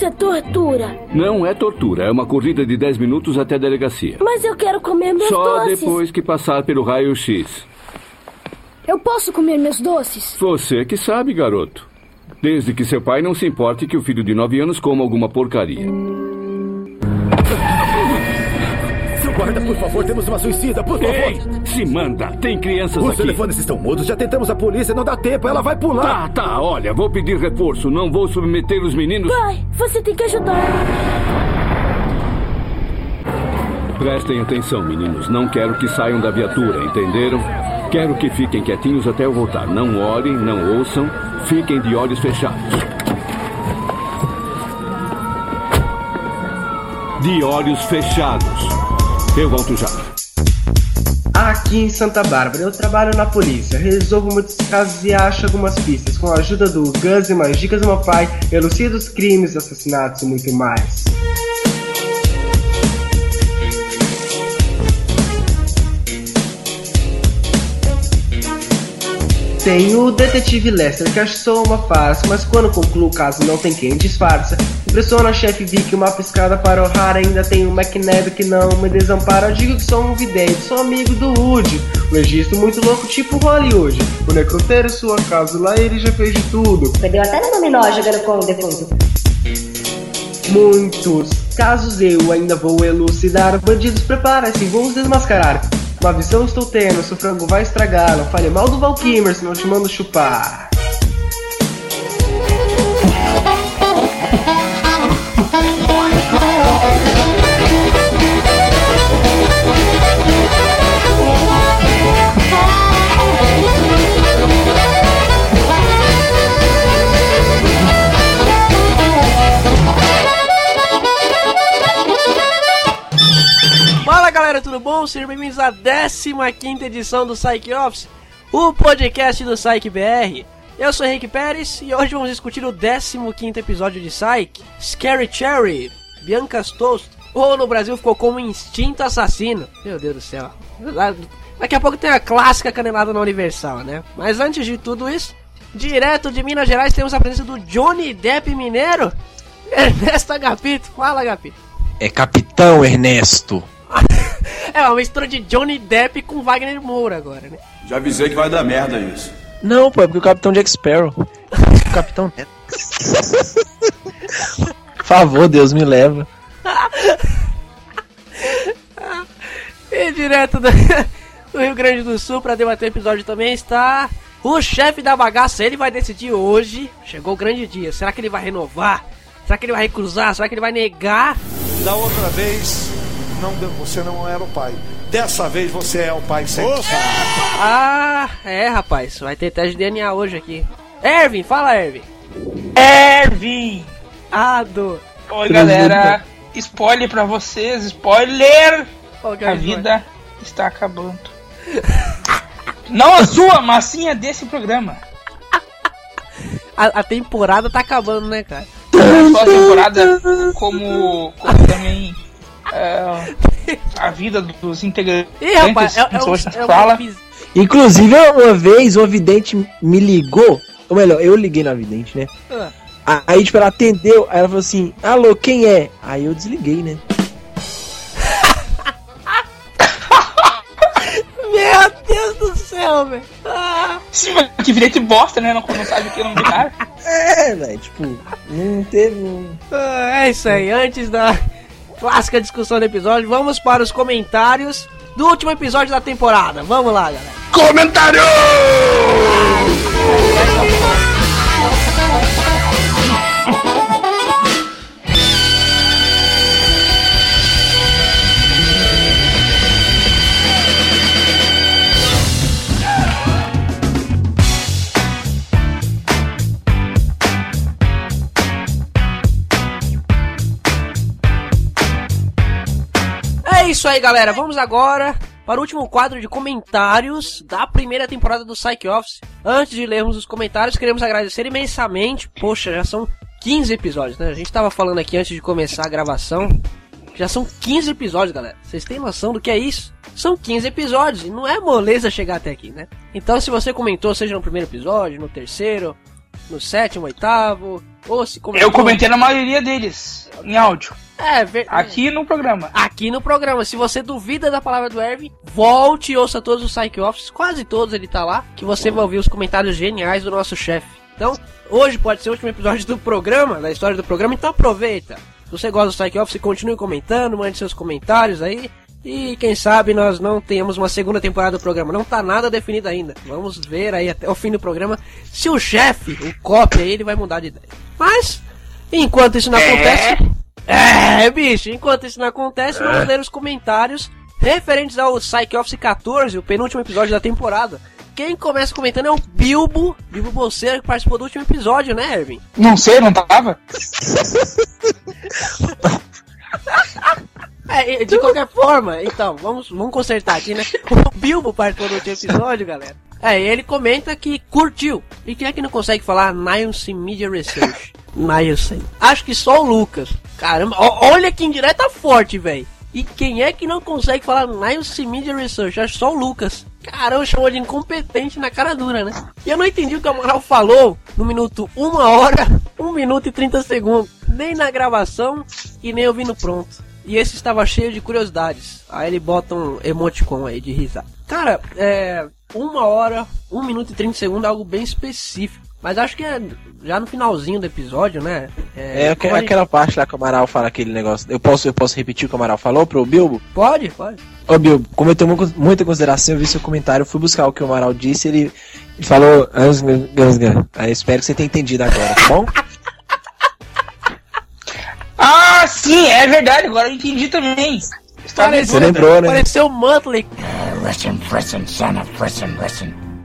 Isso é tortura. Não é tortura, é uma corrida de 10 minutos até a delegacia. Mas eu quero comer meus Só doces. depois que passar pelo raio-x. Eu posso comer meus doces? Você que sabe, garoto. Desde que seu pai não se importe que o filho de 9 anos coma alguma porcaria. Seu guarda, por favor, temos uma suicida, por favor. Ei, se manda. Tem crianças Os aqui. telefones estão mudos, já tentamos a polícia, não dá tempo, ela vai pular. Tá, tá, olha, vou pedir reforço. Não vou submeter os meninos. Pai, você tem que ajudar. Prestem atenção, meninos. Não quero que saiam da viatura, entenderam? Quero que fiquem quietinhos até eu voltar. Não olhem, não ouçam. Fiquem de olhos fechados. De olhos fechados. Volto já. Aqui em Santa Bárbara eu trabalho na polícia, resolvo muitos casos e acho algumas pistas. Com a ajuda do Gus e mais dicas do meu pai, elucido os crimes, assassinatos e muito mais. Tem o detetive Lester, que acho só uma farsa, mas quando concluo o caso não tem quem disfarça. Impressiona a chefe Vic, uma piscada para o raro, ainda tem o McNabb que não me desampara. Digo que sou um vidente, sou amigo do Woody. Um registro muito louco, tipo Hollywood. O necrotério sua casa, lá ele já fez de tudo. Perdeu até no dominó jogando com o defunto. Muitos casos eu ainda vou elucidar. Bandidos, prepara-se, vou os desmascarar. Uma visão estou tendo, seu frango vai estragar. Não fale mal do Valkymer, senão te mando chupar. Sejam bem-vindos à 15 edição do Psych Office, o podcast do Psych BR. Eu sou Henrique Pérez e hoje vamos discutir o 15 episódio de Psych, Scary Cherry, Bianca's Toast, ou no Brasil ficou como Instinto Assassino. Meu Deus do céu. Daqui a pouco tem a clássica canelada na Universal, né? Mas antes de tudo isso, direto de Minas Gerais temos a presença do Johnny Depp Mineiro, Ernesto Agapito. Fala, Agapito. É Capitão Ernesto. É uma mistura de Johnny Depp com Wagner Moura agora, né? Já avisei que vai dar merda isso. Não, pô, é porque o Capitão Jack Sparrow. O Capitão Neto. Por favor, Deus me leva. E direto do, do Rio Grande do Sul para debater o episódio também está o chefe da bagaça. Ele vai decidir hoje. Chegou o grande dia. Será que ele vai renovar? Será que ele vai recusar? Será que ele vai negar? Da outra vez, não, você não era o pai. Dessa vez você é o pai sempre. Ah, é, rapaz. Vai ter teste de DNA hoje aqui. Ervin, fala, Ervin. Ervin! Ah, do. Oi, galera. Spoiler pra vocês, spoiler! É A spoiler? vida está acabando. Não a sua, mas sim a desse programa. A, a temporada tá acabando, né, cara? Não só a temporada, como, como também é, a vida dos integrantes. Ih, rapaz, é, é, pessoas é fala. Inclusive, uma vez, uma vidente me ligou. Ou melhor, eu liguei na vidente, né? Ah. Aí, tipo, ela atendeu. Aí ela falou assim: Alô, quem é? Aí eu desliguei, né? Meu Deus do céu, velho. Ah. Sim, mas que vidente bosta, né? Não, não sabe o que é o do cara. É, velho, tipo, não teve. Não... Ah, É isso aí, antes da clássica discussão do episódio, vamos para os comentários do último episódio da temporada. Vamos lá, galera. Comentário! Aí, galera. Vamos agora para o último quadro de comentários da primeira temporada do Psych Office. Antes de lermos os comentários, queremos agradecer imensamente. Poxa, já são 15 episódios, né? A gente tava falando aqui antes de começar a gravação. Já são 15 episódios, galera. Vocês têm noção do que é isso? São 15 episódios e não é moleza chegar até aqui, né? Então, se você comentou, seja no primeiro episódio, no terceiro, no sétimo, oitavo, Ou se comentou. Eu comentei na maioria deles, em áudio. É, ver... Aqui no programa. Aqui no programa. Se você duvida da palavra do Erwin, volte e ouça todos os Psych Office, quase todos ele tá lá, que você vai ouvir os comentários geniais do nosso chefe. Então, hoje pode ser o último episódio do programa, da história do programa, então aproveita. Se você gosta do Psych Office, continue comentando, mande seus comentários aí. E quem sabe nós não tenhamos uma segunda temporada do programa. Não tá nada definido ainda. Vamos ver aí até o fim do programa se o chefe, o copy aí, ele vai mudar de ideia. Mas, enquanto isso não É. acontece. É, bicho, enquanto isso não acontece, vamos ler os comentários referentes ao Psych Office 14, o penúltimo episódio da temporada. Quem começa comentando é o Bilbo, Bilbo Bolseiro, que participou do último episódio, né, Erwin? Não sei, não tava? É, e de qualquer forma, então, vamos, vamos consertar aqui, né? O Bilbo participou do último episódio, galera. É, ele comenta que curtiu. E quem é que não consegue falar Nielsen Media Research? Nielsen. Acho que só o Lucas. Caramba, olha que indireta forte, velho. E quem é que não consegue falar Nielsen Media Research? Acho só o Lucas. Caramba, chamou de incompetente na cara dura, né? E eu não entendi o que o Amaral falou no minuto 1 hora, 1 minuto e 30 segundos. Nem na gravação e nem ouvindo pronto. E esse estava cheio de curiosidades. Aí ele bota um emoticon aí de risada. Cara, é. Uma hora, 1 minuto e 30 segundos algo bem específico. Mas acho que é já no finalzinho do episódio, né? É, aque- como a gente- aquela parte lá que o Amaral fala aquele negócio. Eu posso, eu posso repetir o que o Amaral falou pro Bilbo? Pode, pode. Ô Bilbo, como eu tenho mu- muita consideração, eu vi seu comentário, fui buscar o que o Amaral disse ele, ele falou. Espero que você tenha entendido agora, tá bom? Ah, sim, é verdade, agora eu entendi também. Está Você lembrou, né? Pareceu o Muttley.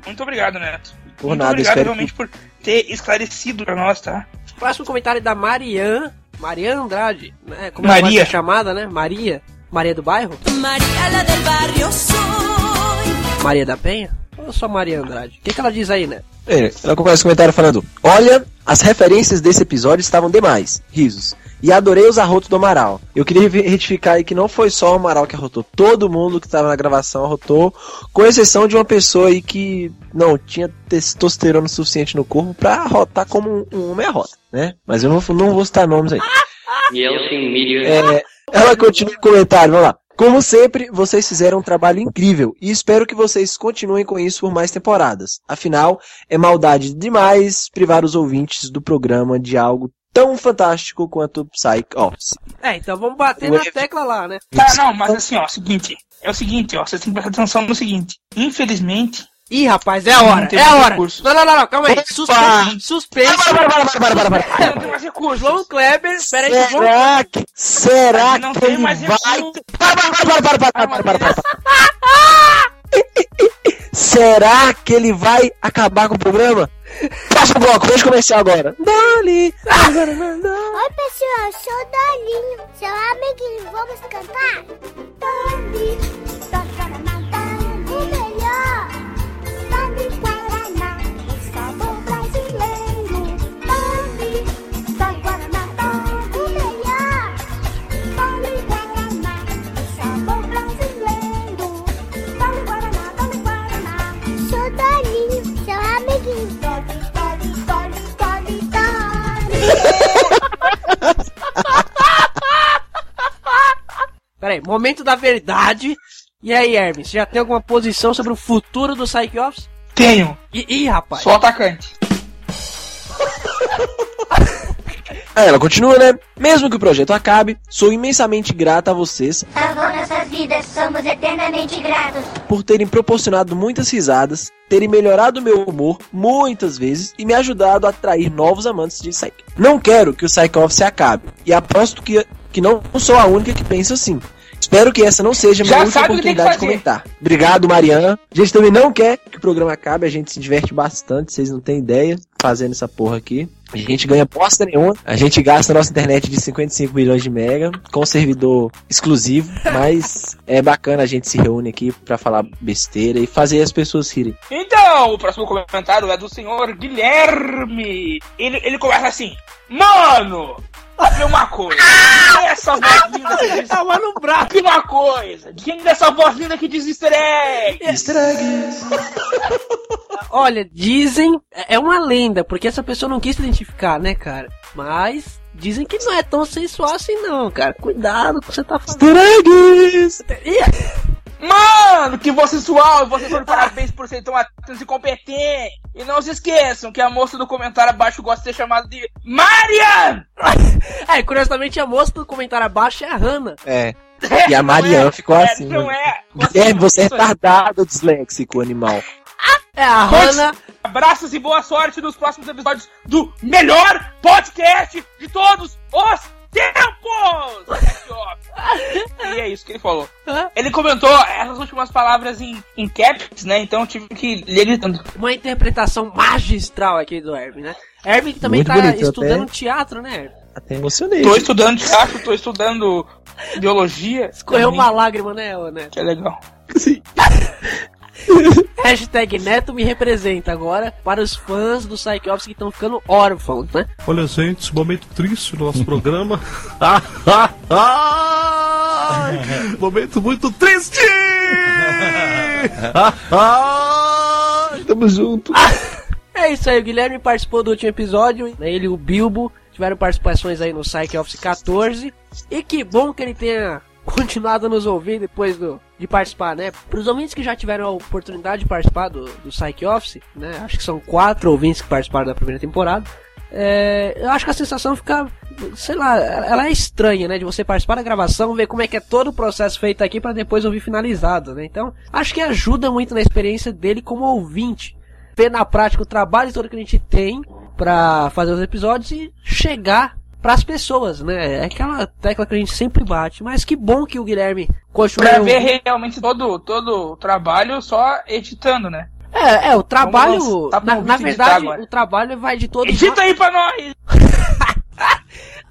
Muito obrigado, Neto. Por Muito nada, obrigado espero realmente por ter esclarecido pra nós, tá? Próximo comentário é da Marian. Marian Andrade. Né? Como Maria. ser chamada, né? Maria. Maria do bairro? María la del barrio soy. Maria da Penha? Ou só Maria Andrade? O que, que ela diz aí, né? É, ela começa o comentário falando: Olha, as referências desse episódio estavam demais. Risos. E adorei os arrotos do Amaral. Eu queria re- retificar aí que não foi só o Amaral que arrotou. Todo mundo que estava na gravação arrotou, com exceção de uma pessoa aí que não tinha testosterona suficiente no corpo pra arrotar como um, um homem arrota, né? Mas eu não, não vou citar nomes aí. É, ela continua o comentário, vamos lá. Como sempre, vocês fizeram um trabalho incrível e espero que vocês continuem com isso por mais temporadas. Afinal, é maldade demais privar os ouvintes do programa de algo tão fantástico quanto o Psych Office. É, então vamos bater na tecla lá, né? Tá, não, mas assim, ó, seguinte. É o seguinte, ó, você tem que prestar atenção no seguinte. Infelizmente. Ih, rapaz, é a hora, é a hora. recurso. Não, não, não, não, calma aí. Suspense, suspense. Para, para, para, para, para, para. Não tem mais recursos. João Kleber, peraí, João Será que, será Não que tem ele mais vai... recurso. Para, para, para, para, para, para, para, para, para. Será que ele vai acabar com o programa? Próximo bloco, vamos começar agora. Dali. Oi, pessoal, sou o Dolinho, seu amiguinho. Vamos cantar? Dali, Peraí, momento da verdade. E aí, Hermes, já tem alguma posição sobre o futuro do Psych Office? Tenho. Ih, rapaz. Sou atacante. Aí ela continua, né? Mesmo que o projeto acabe, sou imensamente grata a vocês Salvou nossas vidas, somos eternamente gratos. por terem proporcionado muitas risadas, terem melhorado meu humor muitas vezes e me ajudado a atrair novos amantes de Psyche. Não quero que o Psych Office acabe, e aposto que, que não sou a única que pensa assim. Espero que essa não seja a minha última oportunidade de comentar. Obrigado, Mariana. A gente também não quer que o programa acabe, a gente se diverte bastante, vocês não têm ideia, fazendo essa porra aqui. A gente ganha bosta nenhuma, a gente gasta a nossa internet de 55 milhões de mega, com servidor exclusivo, mas é bacana a gente se reúne aqui pra falar besteira e fazer as pessoas rirem. Então, o próximo comentário é do senhor Guilherme. Ele, ele começa assim: Mano, olha uma coisa. Quem é essa voz linda que diz. Tava no braço. Olha uma coisa. Quem é essa voz linda que diz easter egg? Easter eggs. Olha, dizem. É uma lenda, porque essa pessoa não quis se identificar, né, cara? Mas dizem que não é tão sensual assim não, cara. Cuidado com o que você tá falando. Mano, que voz sensual! Vocês são de parabéns por serem tão atentos e competentes! E não se esqueçam que a moça do comentário abaixo gosta de ser chamada de Marian! é, curiosamente a moça do comentário abaixo é a Hannah. É. E a Mariana é, ficou é, assim. não é. Guilherme, você é aí. retardado, disléxico, animal. É a Hannah. Abraços e boa sorte nos próximos episódios do melhor podcast de todos os tempos! e é isso que ele falou. Ele comentou essas últimas palavras em, em caps, né? Então eu tive que ler gritando. Uma interpretação magistral aqui do Herb, né? Que também Muito tá bonito, estudando até- teatro, né? Até emocionei. Tô estudando teatro, tô estudando biologia. Escorreu também, uma lágrima, né, né? Que é legal. Hashtag Neto me representa agora para os fãs do Psyche Office que estão ficando órfãos, né? Olha, gente, momento triste do nosso programa. momento muito triste! Tamo junto. É isso aí, o Guilherme participou do último episódio, né, ele e o Bilbo tiveram participações aí no Psyche Office 14. E que bom que ele tenha continuado a nos ouvir depois do, de participar, né? Para os ouvintes que já tiveram a oportunidade de participar do, do Psyche Office, né? Acho que são quatro ouvintes que participaram da primeira temporada. É, eu acho que a sensação fica, sei lá, ela é estranha, né? De você participar da gravação, ver como é que é todo o processo feito aqui para depois ouvir finalizado, né? Então, acho que ajuda muito na experiência dele como ouvinte ver na prática o trabalho todo que a gente tem pra fazer os episódios e chegar pras pessoas, né? É aquela tecla que a gente sempre bate. Mas que bom que o Guilherme continua. Pra ver realmente todo, todo o trabalho só editando, né? É, é, o trabalho. Tá na, na verdade, agora. o trabalho vai de todo. Edita aí pra nós!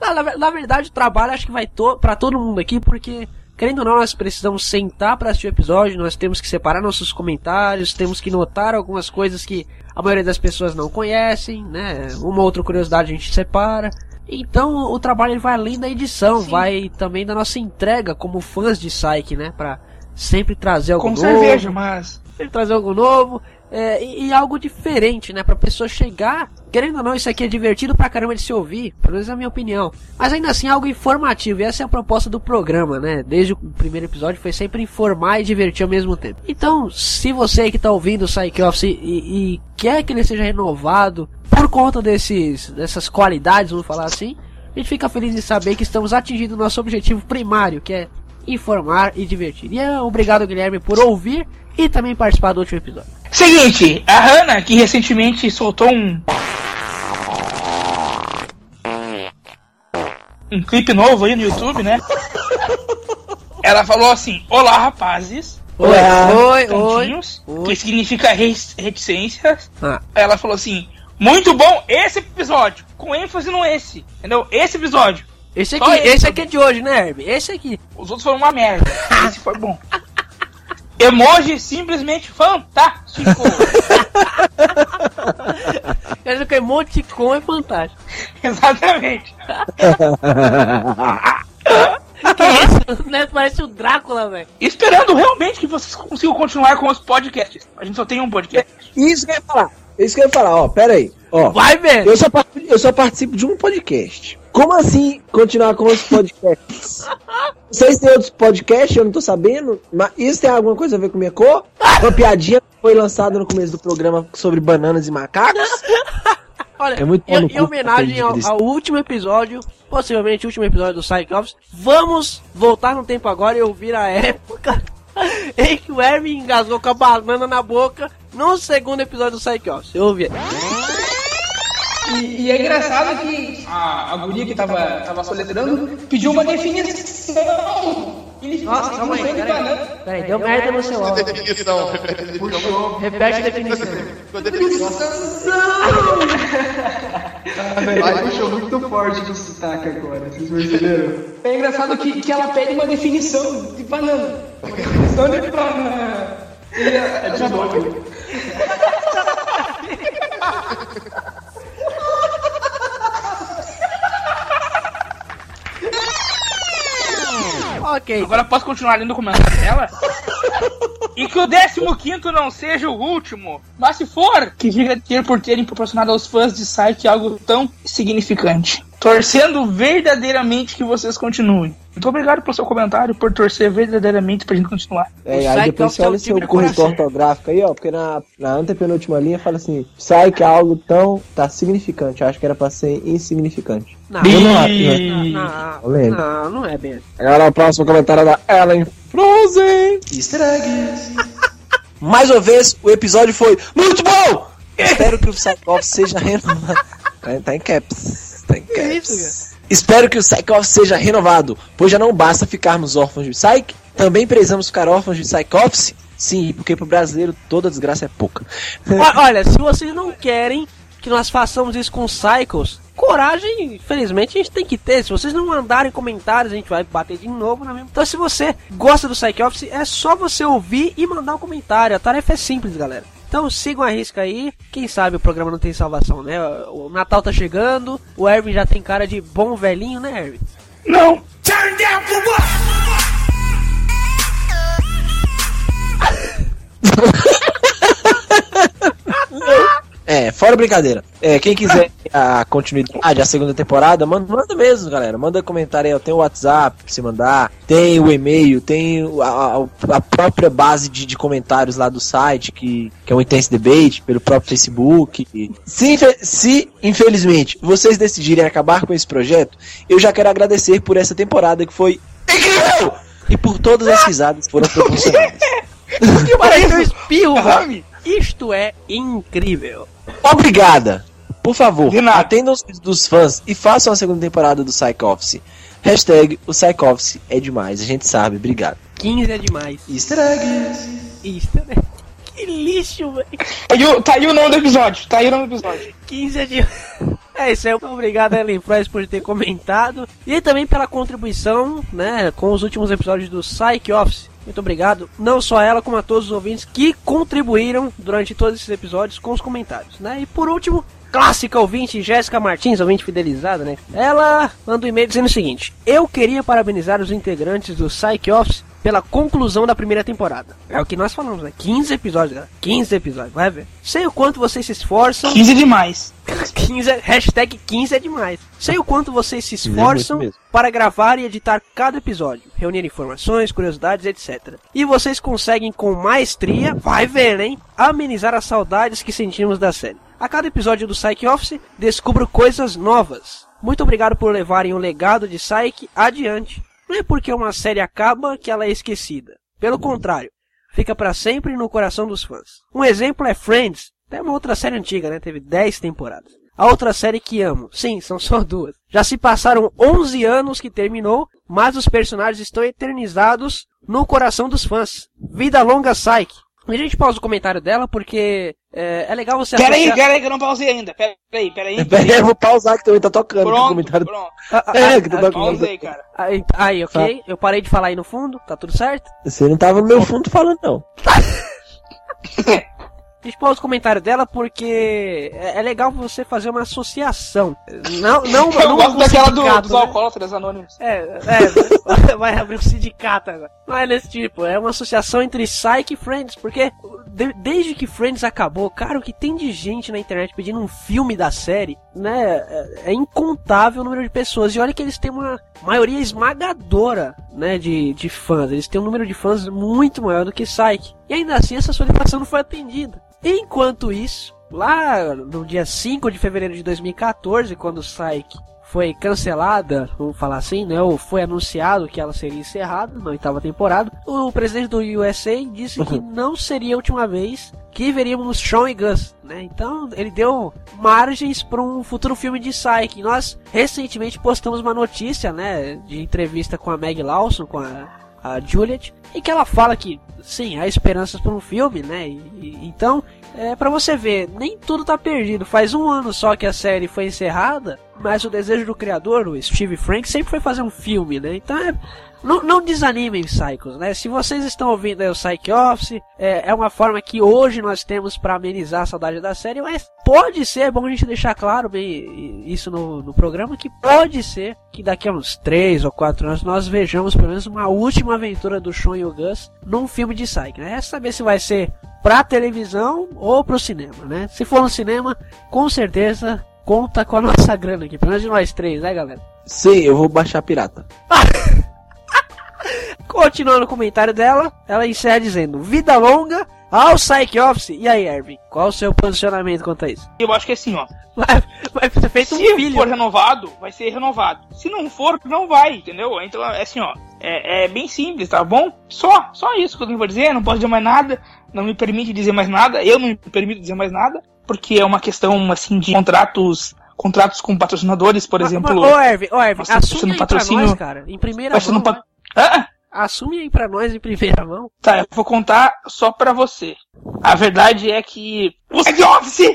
Na, na- na verdade, o trabalho acho que vai to para todo mundo aqui, porque, querendo ou não, nós precisamos sentar para assistir o episódio, nós temos que separar nossos comentários, temos que notar algumas coisas que a maioria das pessoas não conhecem, né? Uma outra curiosidade a gente separa. Então, o trabalho ele vai além da edição, vai também da nossa entrega como fãs de Psyche, né? Pra sempre trazer algo Com novo. cerveja, mas. Sempre trazer algo novo é, e, e algo diferente, né? Pra pessoa chegar, querendo ou não, isso aqui é divertido pra caramba de se ouvir, pelo menos é a minha opinião. Mas ainda assim, algo informativo, e essa é a proposta do programa, né? Desde o primeiro episódio foi sempre informar e divertir ao mesmo tempo. Então, se você que tá ouvindo o Psyche Office e, e quer que ele seja renovado por conta desses, dessas qualidades, vamos falar assim, a gente fica feliz em saber que estamos atingindo o nosso objetivo primário, que é informar e divertir. E é, obrigado, Guilherme, por ouvir e também participar do último episódio. Seguinte, a Hannah, que recentemente soltou um. Um clipe novo aí no YouTube, né? Ela falou assim: Olá, rapazes. Oi, oi, pontinhos, Que significa reticências. Ah. Ela falou assim: Muito bom esse episódio. Com ênfase no esse. Entendeu? Esse episódio. Esse aqui, esse esse aqui é de hoje, né, Herb? Esse aqui. Os outros foram uma merda. Esse foi bom. Emoji simplesmente fantástico. Quer dizer que emoticon é fantástico. Exatamente. que isso? Né? Parece o Drácula, velho. Esperando realmente que vocês consigam continuar com os podcasts. A gente só tem um podcast. Isso que eu ia falar. Isso que eu ia falar, ó, pera aí. Ó, Vai, velho. eu só, eu só participo de um podcast. Como assim continuar com os podcasts? Vocês têm outros podcasts, eu não tô sabendo, mas isso tem alguma coisa a ver com minha cor? Uma piadinha que foi lançada no começo do programa sobre bananas e macacos? Olha, É muito em, em homenagem ao, ao último episódio, possivelmente o último episódio do Office, vamos voltar no tempo agora e ouvir a época em que o Hermes engasgou com a banana na boca no segundo episódio do Psych Office. Eu ouvi. E, e é engraçado que a, a guria que tava, tava soletrando pediu uma definição. Ele Nossa, calma aí, definição peraí. Peraí, deu merda no seu áudio. Definição. Puxou. Repete a definição. Vai, puxou muito forte do sotaque agora, vocês perceberam? É engraçado que, que ela pede uma definição de banana. Uma definição de banana. E é de novo. Ok. Agora posso continuar lendo o comentário dela? E que o 15 não seja o último. Mas se for, que diga ter por terem proporcionado aos fãs de Psyche algo tão significante. torcendo verdadeiramente que vocês continuem. Muito obrigado pelo seu comentário, por torcer verdadeiramente pra gente continuar. É, aí depois você olha seu corretor ortográfico aí, ó, porque na, na antepenúltima linha fala assim, sai que é algo tão, tá significante, eu acho que era pra ser insignificante. Não, não não, não, não, não é bem assim. Agora o próximo comentário é da Ellen Frozen. Easter eggs. Mais uma vez, o episódio foi muito bom! Espero que o Psychoff seja renovado. Tá, tá em caps. Tá em caps. Espero que o Psychoff seja renovado, pois já não basta ficarmos órfãos de Psyche, também precisamos ficar órfãos de Psychoffs. Sim, porque pro brasileiro toda desgraça é pouca. Olha, se vocês não querem que nós façamos isso com Cycles, coragem, infelizmente, a gente tem que ter. Se vocês não mandarem comentários, a gente vai bater de novo na mesma. Então, se você gosta do Psych Office, é só você ouvir e mandar um comentário. A tarefa é simples, galera. Então sigam a risca aí. Quem sabe o programa não tem salvação, né? O Natal tá chegando, o Erwin já tem cara de bom velhinho, né, Erwin? Não! Turn down for what? É, fora brincadeira. É, quem quiser a continuidade, a segunda temporada, manda, manda mesmo, galera. Manda comentário aí. Tem o WhatsApp pra você mandar, tem o e-mail, tem a, a- própria base de, de comentários lá do site, que, que é o Intense Debate, pelo próprio Facebook. Se, se, infelizmente, vocês decidirem acabar com esse projeto, eu já quero agradecer por essa temporada que foi incrível! E por todas as risadas que foram proporcionadas. Pareceu espirro, velho. Isto é incrível. Obrigada. Por favor, atendam os dos fãs e façam a segunda temporada do Psych Office. Hashtag o Psych Office é demais, a gente sabe, obrigado. 15 é demais. Easter eggs. Easter egg. Que lixo, velho. Tá aí, o- tá aí o nome do episódio. Tá aí o nome do episódio. 15 é de. É isso aí, obrigado Ellen Froes por ter comentado e também pela contribuição, né, com os últimos episódios do Psych Office. Muito obrigado, não só ela, como a todos os ouvintes que contribuíram durante todos esses episódios com os comentários, né? E por último, clássica ouvinte Jéssica Martins, ouvinte fidelizada, né? Ela manda um e-mail dizendo o seguinte: Eu queria parabenizar os integrantes do Psych Office pela conclusão da primeira temporada. É o que nós falamos, né? 15 episódios, galera. 15 episódios, vai ver. Sei o quanto vocês se esforçam. 15 é demais. 15 é- hashtag 15 é demais. Sei o quanto vocês se é esforçam mesmo. para gravar e editar cada episódio, reunir informações, curiosidades, etc. E vocês conseguem com maestria, vai ver, hein? Amenizar as saudades que sentimos da série. A cada episódio do Psych Office, descubro coisas novas. Muito obrigado por levarem o legado de Psyche adiante. Não é porque uma série acaba que ela é esquecida. Pelo contrário, fica para sempre no coração dos fãs. Um exemplo é Friends, é uma outra série antiga, né? Teve 10 temporadas. A outra série que amo, sim, são só duas. Já se passaram 11 anos que terminou, mas os personagens estão eternizados no coração dos fãs. Vida longa Psyche. E a gente pausa o comentário dela porque é, é legal você Pera aí, associar- pera aí que eu não pausei ainda. Pera aí, pera aí. Pera aí, eu vou pausar que também tá tocando Pronto, o comentário. pronto. É, que tá tocando. Pausei, cara. Aí, aí, ok? Eu parei de falar aí no fundo, tá tudo certo? Você não tava no meu fundo falando, não. A gente pausa o comentário dela porque é, é legal você fazer uma associação. Não, não, Eu não gosto daquela do, dos né? alcoólatras anônimos. É, é, vai abrir um sindicato agora. Não é desse tipo, é uma associação entre Psyche e Friends, porque de- desde que Friends acabou, cara, o que tem de gente na internet pedindo um filme da série, né, é, é incontável o número de pessoas. E olha que eles têm uma maioria esmagadora, né, de, de fãs. Eles têm um número de fãs muito maior do que Psyche. E ainda assim essa solicitação não foi atendida. Enquanto isso, lá no dia 5 de fevereiro de 2014, quando Psyche foi cancelada, vamos falar assim, né? Ou foi anunciado que ela seria encerrada na oitava temporada. O presidente do USA disse que não seria a última vez que veríamos Sean e Gus, né? Então ele deu margens para um futuro filme de Psyche. Nós recentemente postamos uma notícia, né? De entrevista com a Meg Lawson, com a, a Juliet, e que ela fala que sim, há esperanças para um filme, né? E, e- então é para você ver, nem tudo tá perdido. Faz um ano só que a série foi encerrada, mas o desejo do criador, o Steve Frank, sempre foi fazer um filme, né? Então é. Não, não desanimem, Psychos, né? Se vocês estão ouvindo aí o Psych Office, é, é uma forma que hoje nós temos para amenizar a saudade da série, mas pode ser, é bom a gente deixar claro bem isso no, no programa, que pode ser que daqui a uns 3 ou 4 anos nós vejamos pelo menos uma última aventura do Sean e o Gus num filme de Psyche, né? É saber se vai ser pra televisão ou pro cinema, né? Se for no cinema, com certeza conta com a nossa grana aqui, pelo menos de nós três, né, galera? Sim, eu vou baixar pirata. Continuando o comentário dela, ela encerra dizendo: Vida longa ao Psych Office. E aí, Ervin, qual o seu posicionamento quanto a isso? Eu acho que é assim, ó. Vai, vai ser feito um Se filho. for renovado, vai ser renovado. Se não for, não vai, entendeu? Então, é assim, ó. É, é bem simples, tá bom? Só, só isso que eu tenho pra dizer. Não posso dizer mais nada. Não me permite dizer mais nada. Eu não me permito dizer mais nada. Porque é uma questão, assim, de contratos contratos com patrocinadores, por exemplo. Ô, Ervin, ô, Ervin, Nossa, assume patrocínio- nós, cara, em primeira Vai mão. Hã? Assume aí pra nós em primeira mão. Tá, eu vou contar só pra você. A verdade é que o Side Office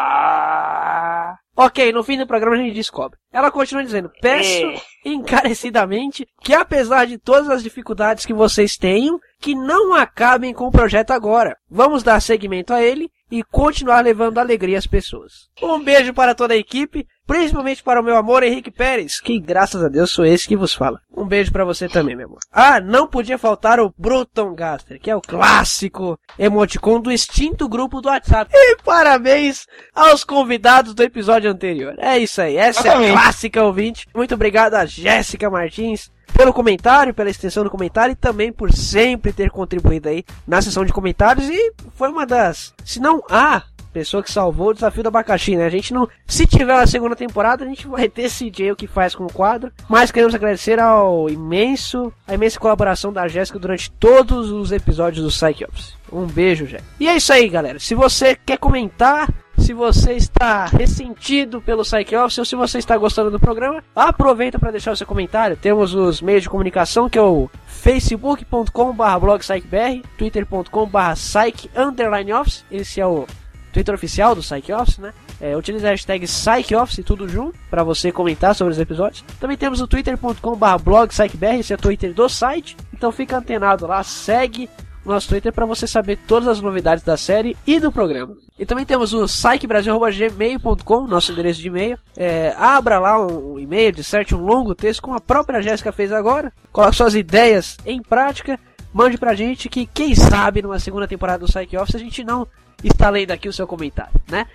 está. Ok, no fim do programa a gente descobre. Ela continua dizendo: Peço É. encarecidamente que, apesar de todas as dificuldades que vocês tenham, que não acabem com o projeto agora. Vamos dar seguimento a ele e continuar levando alegria às pessoas. Um beijo para toda a equipe, principalmente para o meu amor Henrique Pérez, que graças a Deus sou esse que vos fala. Um beijo para você também, meu amor. Ah, não podia faltar o Bruton Gaster, que é o clássico emoticon do extinto grupo do WhatsApp. E parabéns aos convidados do episódio anterior. É isso aí, essa é a clássica ouvinte. Muito obrigado a Jéssica Martins pelo comentário, pela extensão do comentário e também por sempre ter contribuído aí na sessão de comentários e foi uma das, se não a pessoa que salvou o desafio do abacaxi, né? A gente não, se tiver a segunda temporada, a gente vai decidir o que faz com o quadro, mas queremos agradecer ao imenso, a imensa colaboração da Jéssica durante todos os episódios do Psych Office. Um beijo, Jéssica. E é isso aí, galera. Se você quer comentar, se você está ressentido pelo Psych Office ou se você está gostando do programa, aproveita para deixar o seu comentário. Temos os meios de comunicação que é o facebook.com.br blogpsychbr, twitter.com.br psych underline office, esse é o Twitter oficial do Psych Office, né? É, utilize a hashtag Psych Office, tudo junto, para você comentar sobre os episódios. Também temos o twitter.com.br blogpsychbr, esse é o Twitter do site. Então fica antenado lá, segue o nosso Twitter para você saber todas as novidades da série e do programa. E também temos o psychbrasil.gmail.com, nosso endereço de e-mail. É, abra lá um, um e-mail, disserte um longo texto, como a própria Jéssica fez agora. Coloque suas ideias em prática. Mande pra gente que, quem sabe, numa segunda temporada do Psych Office, a gente não está lendo aqui o seu comentário, né?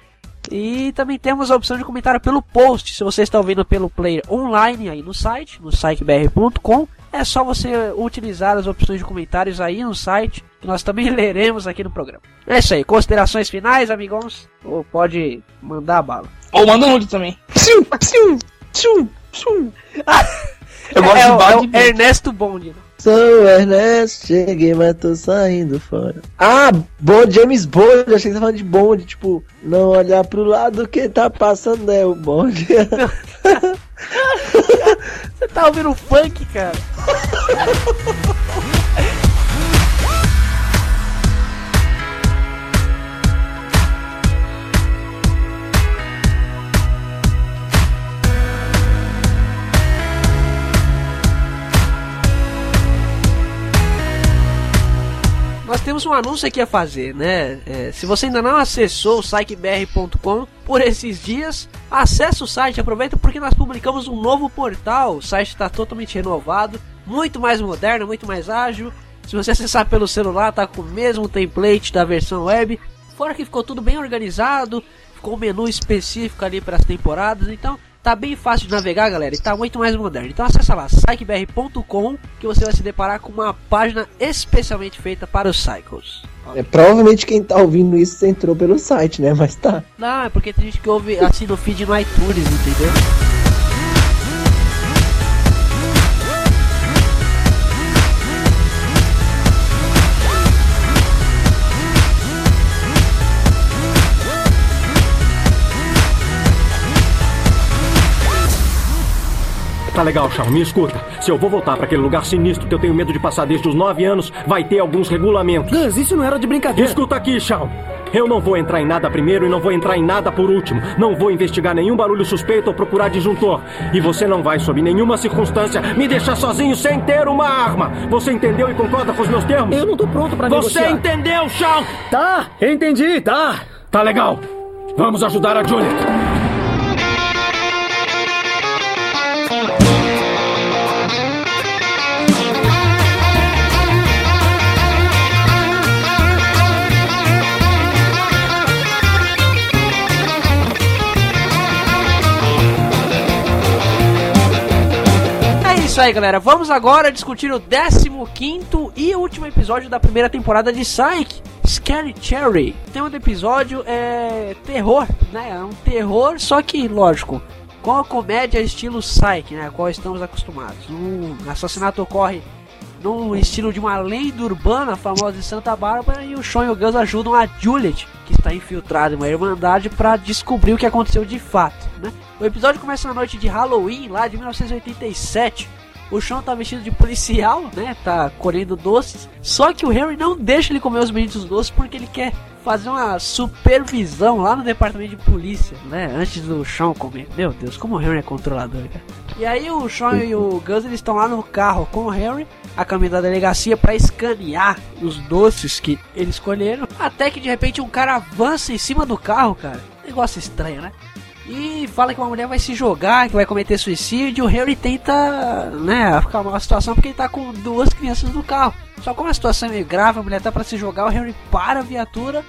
E também temos a opção de comentário pelo post. Se você está ouvindo pelo player online aí no site, no psychbr.com, é só você utilizar as opções de comentários aí no site, que nós também leremos aqui no programa. É isso aí. Considerações finais, amigos? Ou pode mandar a bala? Ou manda um nude também. Eu gosto é, de o- é balde o Ernesto Bond. né? Sou Ernesto, cheguei, mas tô saindo fora. Ah, Bond, James Bond, achei que você falando de Bond, tipo, não olhar pro lado que tá passando é o Bond. Você tá ouvindo funk, cara? temos um anúncio aqui a fazer, né? É, se você ainda não acessou o psychbr.com por esses dias, acesse o site, aproveita porque nós publicamos um novo portal. O site está totalmente renovado, muito mais moderno, muito mais ágil. Se você acessar pelo celular, tá com o mesmo template da versão web. Fora que ficou tudo bem organizado, ficou um menu específico ali para as temporadas, então tá bem fácil de navegar, galera, e tá muito mais moderno. Então acessa lá, psychbr.com, que você vai se deparar com uma página especialmente feita para os Cycles. É, provavelmente quem tá ouvindo isso entrou pelo site, né? Mas tá. Não, é porque tem gente que ouve assim no feed no iTunes, entendeu? Tá legal, Shawn, me escuta. Se eu vou voltar pra aquele lugar sinistro que eu tenho medo de passar desde os nove anos, vai ter alguns regulamentos. Gus, isso não era de brincadeira. Escuta aqui, Shawn. Eu não vou entrar em nada primeiro e não vou entrar em nada por último. Não vou investigar nenhum barulho suspeito ou procurar disjuntor. E você não vai, sob nenhuma circunstância, me deixar sozinho sem ter uma arma. Você entendeu e concorda com os meus termos? Eu não tô pronto Você negociar. entendeu, Shawn? Tá, entendi, tá. Tá legal. Vamos ajudar a Juliet. Isso aí, galera. Vamos agora discutir o 15 e último episódio da primeira temporada de Psyche, Scary Cherry. O tema do episódio é terror, né? É um terror, só que, lógico, com a comédia estilo Psyche, né? A qual estamos acostumados. Um assassinato ocorre no estilo de uma lenda urbana famosa de Santa Bárbara e o Sean e o Gus ajudam a Juliet, que está infiltrada em uma irmandade, para descobrir o que aconteceu de fato. Né? O episódio começa na noite de Halloween, lá de 1987. O Sean tá vestido de policial, né? Tá colhendo doces. Só que o Harry não deixa ele comer os benditos doces porque ele quer fazer uma supervisão lá no departamento de polícia, né? Antes do Sean comer. Meu Deus, como o Harry é controlador, cara. E aí o Sean e o Gus eles estão lá no carro com o Harry, a caminho da delegacia para escanear os doces que eles escolheram. Até que de repente um cara avança em cima do carro, cara. Negócio estranho, né? E fala que uma mulher vai se jogar, que vai cometer suicídio. O Harry tenta, né, ficar uma situação porque ele tá com duas crianças no carro. Só como a situação é meio grave, a mulher tá para se jogar, o Harry para a viatura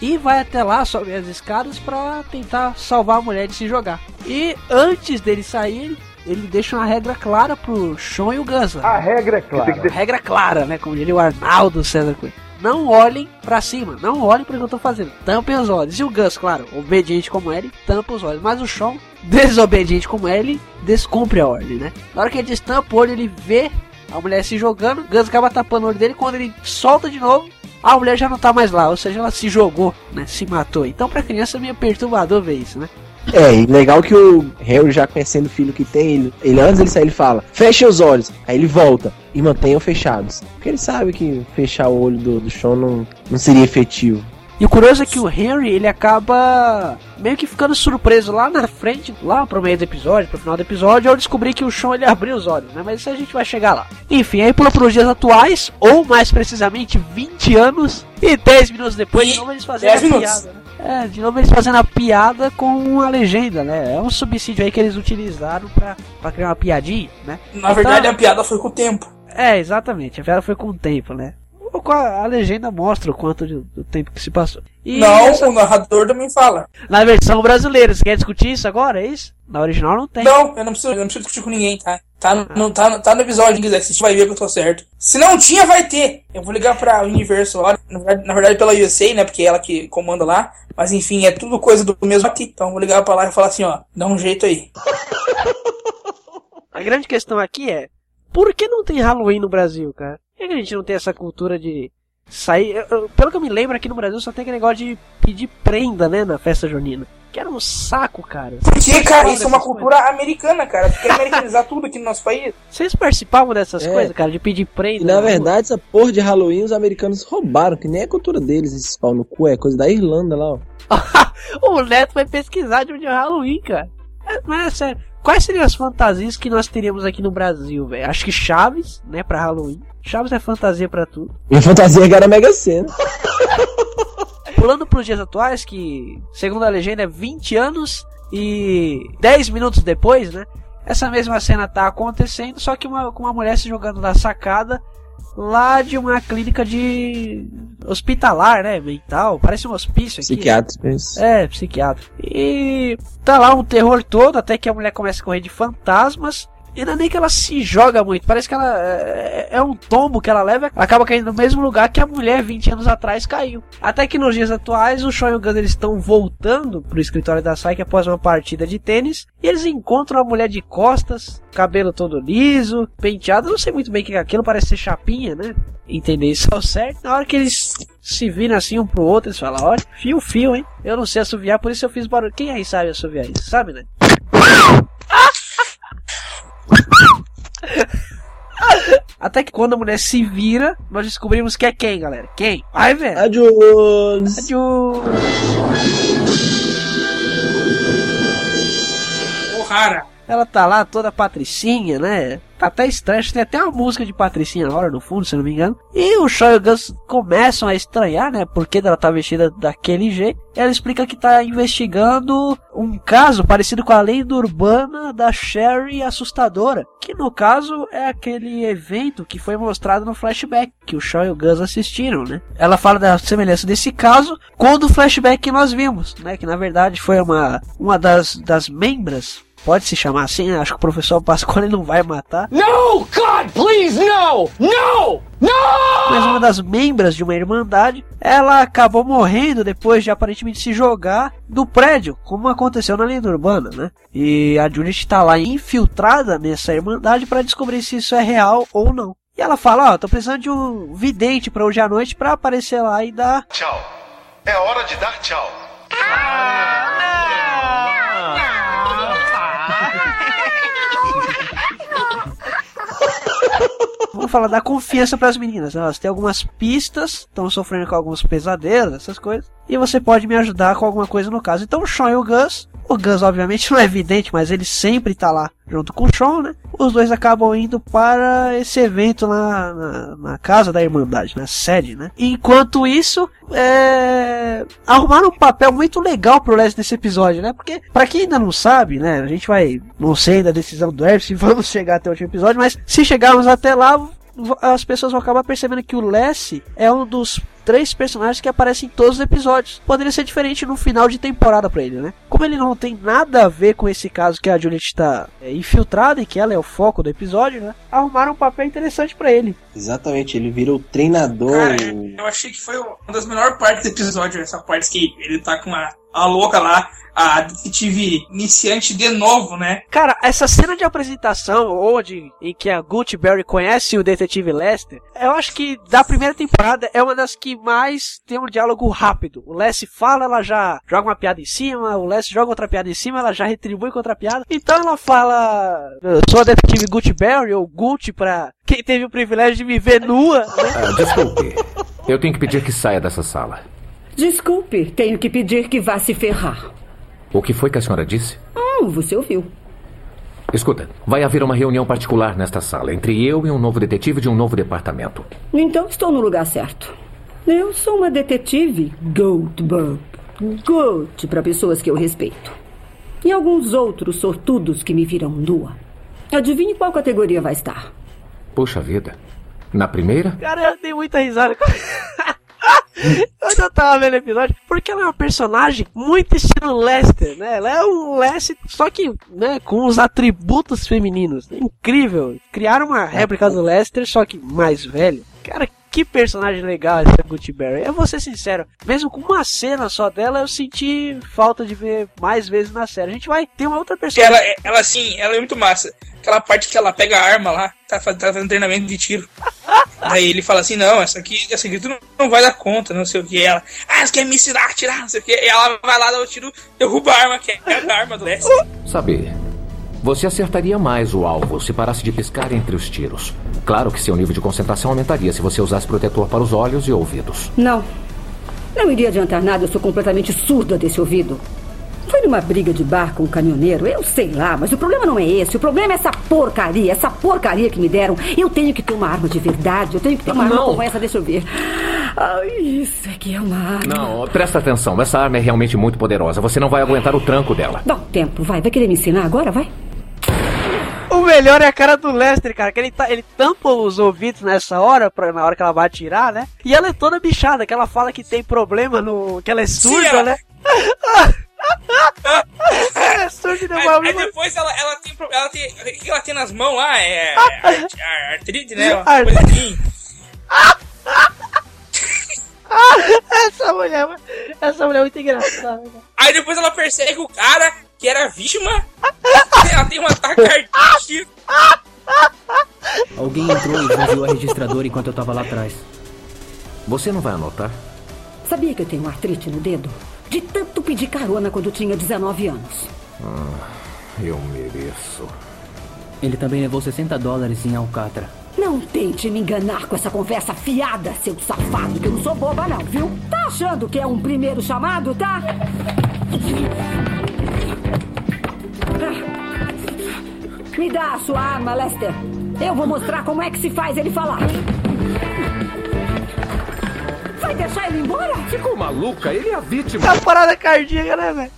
e vai até lá, sobe as escadas para tentar salvar a mulher de se jogar. E antes dele sair, ele deixa uma regra clara pro Sean e o Gus. A regra é clara. A regra clara, né, como diria o Arnaldo César Coelho não olhem para cima, não olhem para o que eu tô fazendo, tampem os olhos. E o Gus, claro, obediente como ele, tampa os olhos. Mas o Sean, desobediente como ele, descumpre a ordem, né? Na hora que ele destampa o olho, ele vê a mulher se jogando, Gus acaba tapando o olho dele, quando ele solta de novo, a mulher já não tá mais lá, ou seja, ela se jogou, né? Se matou. Então pra criança é meio perturbador ver isso, né? É, e legal que o Harry, já conhecendo o filho que tem, ele, ele antes ele sai, ele fala, feche os olhos. Aí ele volta e mantenham fechados. Porque ele sabe que fechar o olho do, do Sean não, não seria efetivo. E o curioso é que o Henry, ele acaba meio que ficando surpreso lá na frente, lá pro meio do episódio, pro final do episódio, ao descobrir que o Sean ele abriu os olhos, né? Mas isso a gente vai chegar lá. Enfim, aí pula pros dias atuais, ou mais precisamente 20 anos, e 10 minutos depois, de novo eles fazendo a piada, né? É, de novo eles fazendo a piada com a legenda, né? É um subsídio aí que eles utilizaram pra, pra criar uma piadinha, né? Na verdade, então, a piada foi com o tempo. É, exatamente, a piada foi com o tempo, né? A, a legenda mostra o quanto de, do tempo que se passou. E não, essa... o narrador também fala. Na versão brasileira, você quer discutir isso agora? É isso? Na original não tem. Não, eu não preciso, eu não preciso discutir com ninguém, tá? Tá, ah. no, tá, tá no episódio, se quiser assistir, vai ver que eu tô certo. Se não tinha, vai ter. Eu vou ligar pra Universal lá, na verdade, na verdade pela USA, né? Porque é ela que comanda lá. Mas enfim, é tudo coisa do mesmo aqui. Então eu vou ligar pra lá e falar assim, ó, dá um jeito aí. A grande questão aqui é, por que não tem Halloween no Brasil, cara? Por que a gente não tem essa cultura de sair. Eu, pelo que eu me lembro, aqui no Brasil só tem aquele negócio de pedir prenda, né, na festa junina. Que era um saco, cara. Porque, cara, isso é uma cultura coisas. americana, cara. Tu quer americanizar tudo aqui no nosso país. Vocês participavam dessas é. coisas, cara, de pedir prenda? E, na verdade, essa porra de Halloween os americanos roubaram, que nem é cultura deles, esse pau no cu, é coisa da Irlanda lá, ó. o Neto vai pesquisar de onde é Halloween, cara. É, mas é sério. Quais seriam as fantasias que nós teríamos aqui no Brasil, velho? Acho que Chaves, né, pra Halloween. Chaves é fantasia para tudo. E fantasia é era Mega Sena. Pulando pros dias atuais, que segundo a legenda é 20 anos e 10 minutos depois, né? Essa mesma cena tá acontecendo, só que uma, com uma mulher se jogando na sacada lá de uma clínica de hospitalar, né, mental, parece um hospício aqui. Psiquiátrico, isso. É, psiquiátrico. E tá lá um terror todo, até que a mulher começa a correr de fantasmas e não é nem que ela se joga muito, parece que ela é, é um tombo que ela leva, acaba caindo no mesmo lugar que a mulher 20 anos atrás caiu. Até que nos dias atuais, o Sean e o eles estão voltando pro escritório da Psyche após uma partida de tênis e eles encontram a mulher de costas, cabelo todo liso, penteado, não sei muito bem o que é aquilo, parece ser chapinha, né? Entender isso ao certo. Na hora que eles se viram assim um pro outro, eles falam: Olha, fio, fio, hein? Eu não sei assoviar, por isso eu fiz barulho. Quem aí sabe assoviar isso? Sabe, né? Até que quando a mulher se vira, nós descobrimos que é quem, galera? Quem? Vai, velho. A Jules. A. O'Hara. Ela tá lá toda patricinha, né? Tá até estranho, tem até uma música de patricinha na hora, no fundo, se não me engano. E o Shaw e o Gus começam a estranhar, né? Porque ela tá vestida daquele jeito. Ela explica que tá investigando um caso parecido com a lenda urbana da Sherry assustadora. Que no caso é aquele evento que foi mostrado no flashback que o Shaw e o Gus assistiram, né? Ela fala da semelhança desse caso com o do flashback que nós vimos, né? Que na verdade foi uma, uma das, das membras pode se chamar assim, né? acho que o professor Pasquale não vai matar. No, God, please, no! No! No! Mas uma das membros de uma irmandade, ela acabou morrendo depois de aparentemente se jogar do prédio, como aconteceu na lenda urbana, né? E a Juliet tá lá infiltrada nessa irmandade para descobrir se isso é real ou não. E ela fala, ó, oh, tô precisando de um vidente para hoje à noite para aparecer lá e dar tchau. É hora de dar tchau. Falar da confiança para as meninas. Elas têm algumas pistas, estão sofrendo com alguns pesadelos, essas coisas. E você pode me ajudar com alguma coisa no caso. Então o Sean e o Gus o Gus, obviamente, não é evidente, mas ele sempre tá lá junto com o Sean, né? Os dois acabam indo para esse evento lá na, na casa da Irmandade, na sede, né? Enquanto isso, é... arrumaram um papel muito legal pro Les nesse episódio, né? Porque, para quem ainda não sabe, né? A gente vai, não sei da decisão do Herb se vamos chegar até o último episódio, mas se chegarmos até lá, as pessoas vão acabar percebendo que o Les é um dos três personagens que aparecem em todos os episódios. Poderia ser diferente no final de temporada para ele, né? Como ele não tem nada a ver com esse caso que a Juliet está é, infiltrada e que ela é o foco do episódio, né? Arrumaram um papel interessante para ele. Exatamente, ele vira o treinador. Cara, eu achei que foi uma das melhores partes do episódio, essa parte que ele tá com a, a louca lá a detetive iniciante de novo, né? Cara, essa cena de apresentação, onde em que a Gucci Berry conhece o detetive Lester, eu acho que da primeira temporada é uma das que mais tem um diálogo rápido. O Lester fala, ela já joga uma piada em cima, o Lester joga outra piada em cima, ela já retribui com outra piada. Então ela fala, eu sou a detetive Gucci Berry, ou Gucci pra quem teve o privilégio de me ver nua, né? Ah, desculpe, eu tenho que pedir que saia dessa sala. Desculpe, tenho que pedir que vá se ferrar. O que foi que a senhora disse? Hum, você ouviu. Escuta, vai haver uma reunião particular nesta sala entre eu e um novo detetive de um novo departamento. Então estou no lugar certo. Eu sou uma detetive Goldberg. Gold para pessoas que eu respeito. E alguns outros sortudos que me viram nua. Adivinhe qual categoria vai estar. Puxa vida. Na primeira? Cara, eu dei muita risada. Eu já tava vendo o episódio, porque ela é uma personagem muito estilo Lester, né? Ela é um Lester, só que, né, com os atributos femininos. Incrível. Criaram uma réplica do Lester, só que mais velho. Cara, que personagem legal essa Gucci Berry. Eu vou ser sincero, mesmo com uma cena só dela, eu senti falta de ver mais vezes na série. A gente vai ter uma outra personagem. Ela, ela sim, ela é muito massa. Aquela parte que ela pega a arma lá, tá, tá fazendo treinamento de tiro. Aí ele fala assim, não, essa aqui, essa aqui tu não, não vai dar conta, não sei o que. ela, ah, você quer me ensinar a atirar, não sei o que. E ela vai lá, dá o tiro, derruba a arma, que é a arma do Lester. Saber. Você acertaria mais o alvo se parasse de piscar entre os tiros. Claro que seu nível de concentração aumentaria se você usasse protetor para os olhos e ouvidos. Não. Não iria adiantar nada, eu sou completamente surda desse ouvido. Foi numa briga de bar com um caminhoneiro, eu sei lá, mas o problema não é esse. O problema é essa porcaria, essa porcaria que me deram. Eu tenho que ter uma arma de verdade, eu tenho que ter uma Não. arma como essa, deixa eu ver. Ai, isso aqui é uma arma. Não, presta atenção. Essa arma é realmente muito poderosa. Você não vai aguentar o tranco dela. Dá um tempo, vai. Vai querer me ensinar agora, vai? O melhor é a cara do Lester, cara, que ele, tá, ele tampa os ouvidos nessa hora, pra, na hora que ela vai atirar, né? E ela é toda bichada, que ela fala que tem problema no. que ela é surda, ela- né? é surda Aí, aí depois ela, ela tem. Ela tem. O que ela tem nas mãos lá? É. art- a- artrite, né? Uma coisa assim. essa mulher, essa mulher é muito engraçada. Aí depois ela persegue o cara que era vítima. ela tem um ataque cardíaco. Alguém entrou e esvaziou a registradora enquanto eu tava lá atrás. Você não vai anotar? Sabia que eu tenho artrite no dedo? De tanto pedir carona quando eu tinha 19 anos. Ah, eu mereço. Ele também levou 60 dólares em Alcatra. Não tente me enganar com essa conversa fiada, seu safado, que eu não sou boba não, viu? Tá achando que é um primeiro chamado, tá? Me dá a sua arma, Lester. Eu vou mostrar como é que se faz ele falar. Vai deixar ele embora? Ficou maluca? Ele é a vítima. Tá parada cardíaca, né, velho?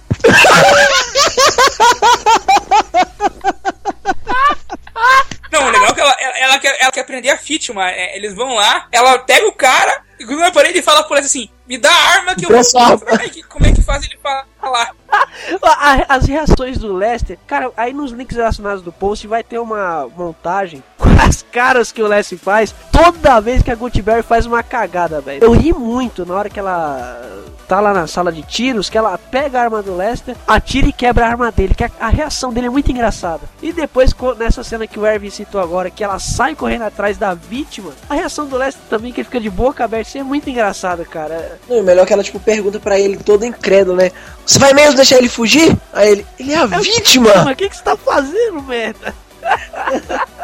Não, o legal é que ela, ela, ela quer, ela quer aprender a vítima. É, eles vão lá, ela pega o cara, e gruda na parede e fala por assim: me dá a arma que eu vou mostrar como é que, como é que faz ele falar. A- As reações do Lester, cara, aí nos links relacionados do post vai ter uma montagem com as caras que o Lester faz toda vez que a Gutenberg faz uma cagada, velho. Eu ri muito na hora que ela tá lá na sala de tiros, que ela pega a arma do Lester, atira e quebra a arma dele, que a, a reação dele é muito engraçada. E depois, nessa cena que o Erwin citou agora, que ela sai correndo atrás da vítima, a reação do Lester também, que ele fica de boca aberta, isso é muito engraçado, cara. Não, o melhor é que ela, tipo, pergunta pra ele todo incrédulo, né? Você vai mesmo deixar ele fugir? Aí ele, ele é a vítima! Mas o que, que você tá fazendo, merda?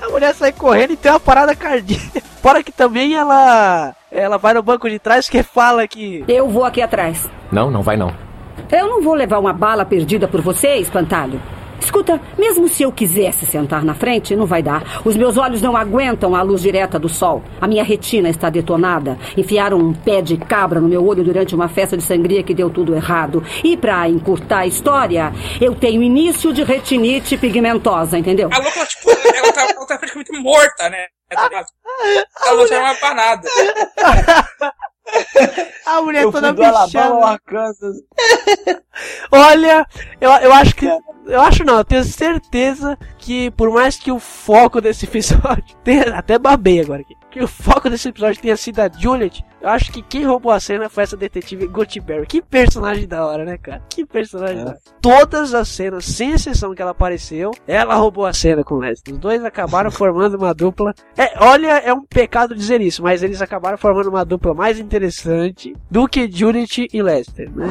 A mulher sai correndo e tem uma parada cardíaca. Fora que também ela. Ela vai no banco de trás que fala que. Eu vou aqui atrás. Não, não vai não. Eu não vou levar uma bala perdida por você, espantalho. Escuta, mesmo se eu quisesse sentar na frente, não vai dar. Os meus olhos não aguentam a luz direta do sol. A minha retina está detonada. Enfiaram um pé de cabra no meu olho durante uma festa de sangria que deu tudo errado. E pra encurtar a história, eu tenho início de retinite pigmentosa, entendeu? A louca, tipo, ela tá, ela tá praticamente morta, né? Tá ligado? Ela não serve mais pra nada. A mulher Eu toda fui do Alabama ao bichada. Arkansas. Olha, eu, eu acho que. Eu acho não, eu tenho certeza que por mais que o foco desse episódio. Tenha, até babei agora aqui. Que o foco desse episódio tenha sido a Juliet. Eu acho que quem roubou a cena foi essa detetive Gutenberg. Que personagem da hora, né, cara? Que personagem da hora. Todas as cenas, sem exceção que ela apareceu, ela roubou a cena com o Lester. Os dois acabaram formando uma dupla. É, olha, é um pecado dizer isso, mas eles acabaram formando uma dupla mais interessante do que Juliet e Lester, né?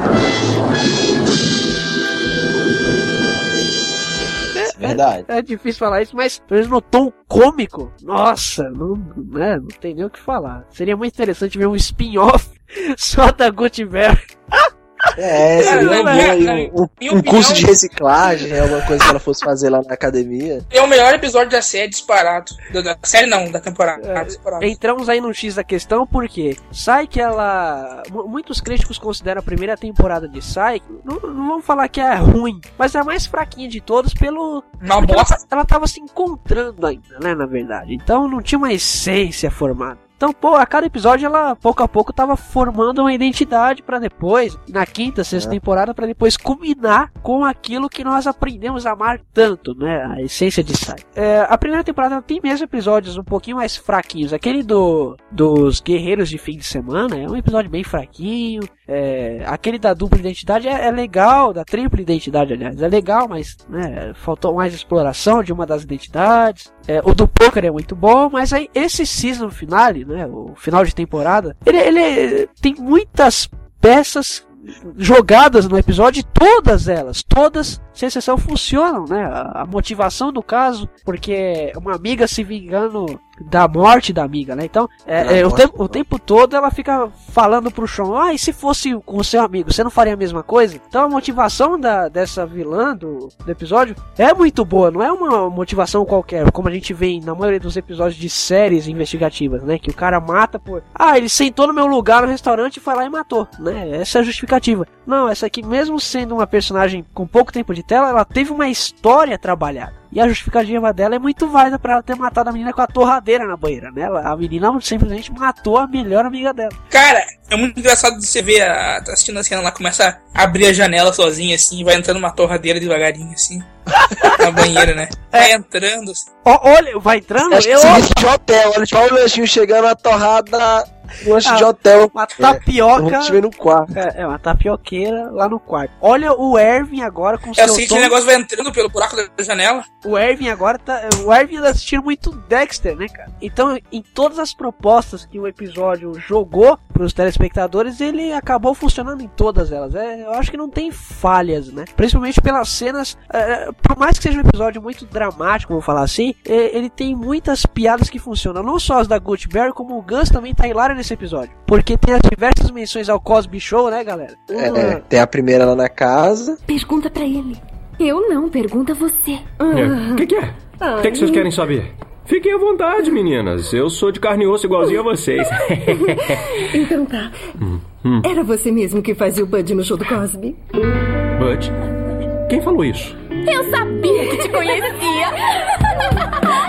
Verdade. É difícil falar isso, mas pelo menos no tom cômico, nossa, não, né, não tem nem o que falar. Seria muito interessante ver um spin-off só da Gutenberg. É, seria bom aí não, um, um- minha um curso de reciclagem, alguma coisa que ela fosse fazer lá na academia. É o melhor episódio da série disparado. Da, da série não, da temporada. disparado. Entramos aí no X da questão porque sai que ela. mu- Muitos críticos consideram a primeira temporada de Sai. Não, não vamos falar que é ruim, mas é a mais fraquinha de todos pelo. Uma porque ela, bosta. ela tava se encontrando ainda, né? Na verdade. Então não tinha uma essência formada. Então, pô, a cada episódio ela, pouco a pouco, tava formando uma identidade pra depois, na quinta, sexta temporada, pra depois culminar com aquilo que nós aprendemos a amar tanto, né? A essência de Sai. É, a primeira temporada tem mesmo episódios um pouquinho mais fraquinhos. Aquele do dos Guerreiros de Fim de Semana é um episódio bem fraquinho. É, aquele da dupla identidade é, é legal, da tripla identidade, aliás, é legal, mas né, faltou mais exploração de uma das identidades. É, o do poker é muito bom, mas aí esse season finale, né, o final de temporada, ele, ele tem muitas peças jogadas no episódio, todas elas, todas, sem exceção, funcionam, né? A, a motivação do caso, porque uma amiga se vingando da morte da amiga, né? Então, é, é, o, tempo, o tempo todo ela fica falando pro Sean, ah, e se fosse com o seu amigo, você não faria a mesma coisa? Então a motivação da, dessa vilã do, do episódio é muito boa, não é uma motivação qualquer, como a gente vê na maioria dos episódios de séries investigativas, né? Que o cara mata por. Ah, ele sentou no meu lugar no restaurante e foi lá e matou, né? Essa é a justificativa. Não, essa aqui, mesmo sendo uma personagem com pouco tempo de tela, ela teve uma história trabalhada. E a justificativa dela é muito válida pra ela ter matado a menina com a torradeira na banheira, né? A menina simplesmente matou a melhor amiga dela. Cara, é muito engraçado você ver, a, tá assistindo a cena lá, começa a abrir a janela sozinha, assim, e vai entrando uma torradeira devagarinho, assim, na banheira, né? Vai entrando, assim. Ó, olha, vai entrando, Acho que eu. serviço de hotel, olha, tipo, olha o lanchinho chegando, a torrada, um lanche de Ah, hotel. Uma tapioca. É, tive no quarto. É, é, uma tapioqueira lá no quarto. Olha o Ervin agora com É seu o seguinte, tom. o negócio vai entrando pelo buraco da janela. O Ervin agora tá. O Ervin anda assistindo muito Dexter, né, cara? Então, em todas as propostas que o episódio jogou pros telespectadores, ele acabou funcionando em todas elas. É, eu acho que não tem falhas, né? Principalmente pelas cenas. é, por mais que seja um episódio muito dramático, vou falar assim, é, ele tem muitas piadas que funcionam. Não só as da Gutenberg, como o Gus também tá hilário nesse episódio. Porque tem as diversas menções ao Cosby Show, né, galera? É, tem a primeira lá na casa. Pergunta pra ele. Eu não, pergunta você. O que, que é? O que, que vocês querem saber? Fiquem à vontade, meninas. Eu sou de carne e osso igualzinho a vocês. Então tá. Hum. Era você mesmo que fazia o Bud no show do Cosby? Bud, quem falou isso? Eu sabia que te conhecia.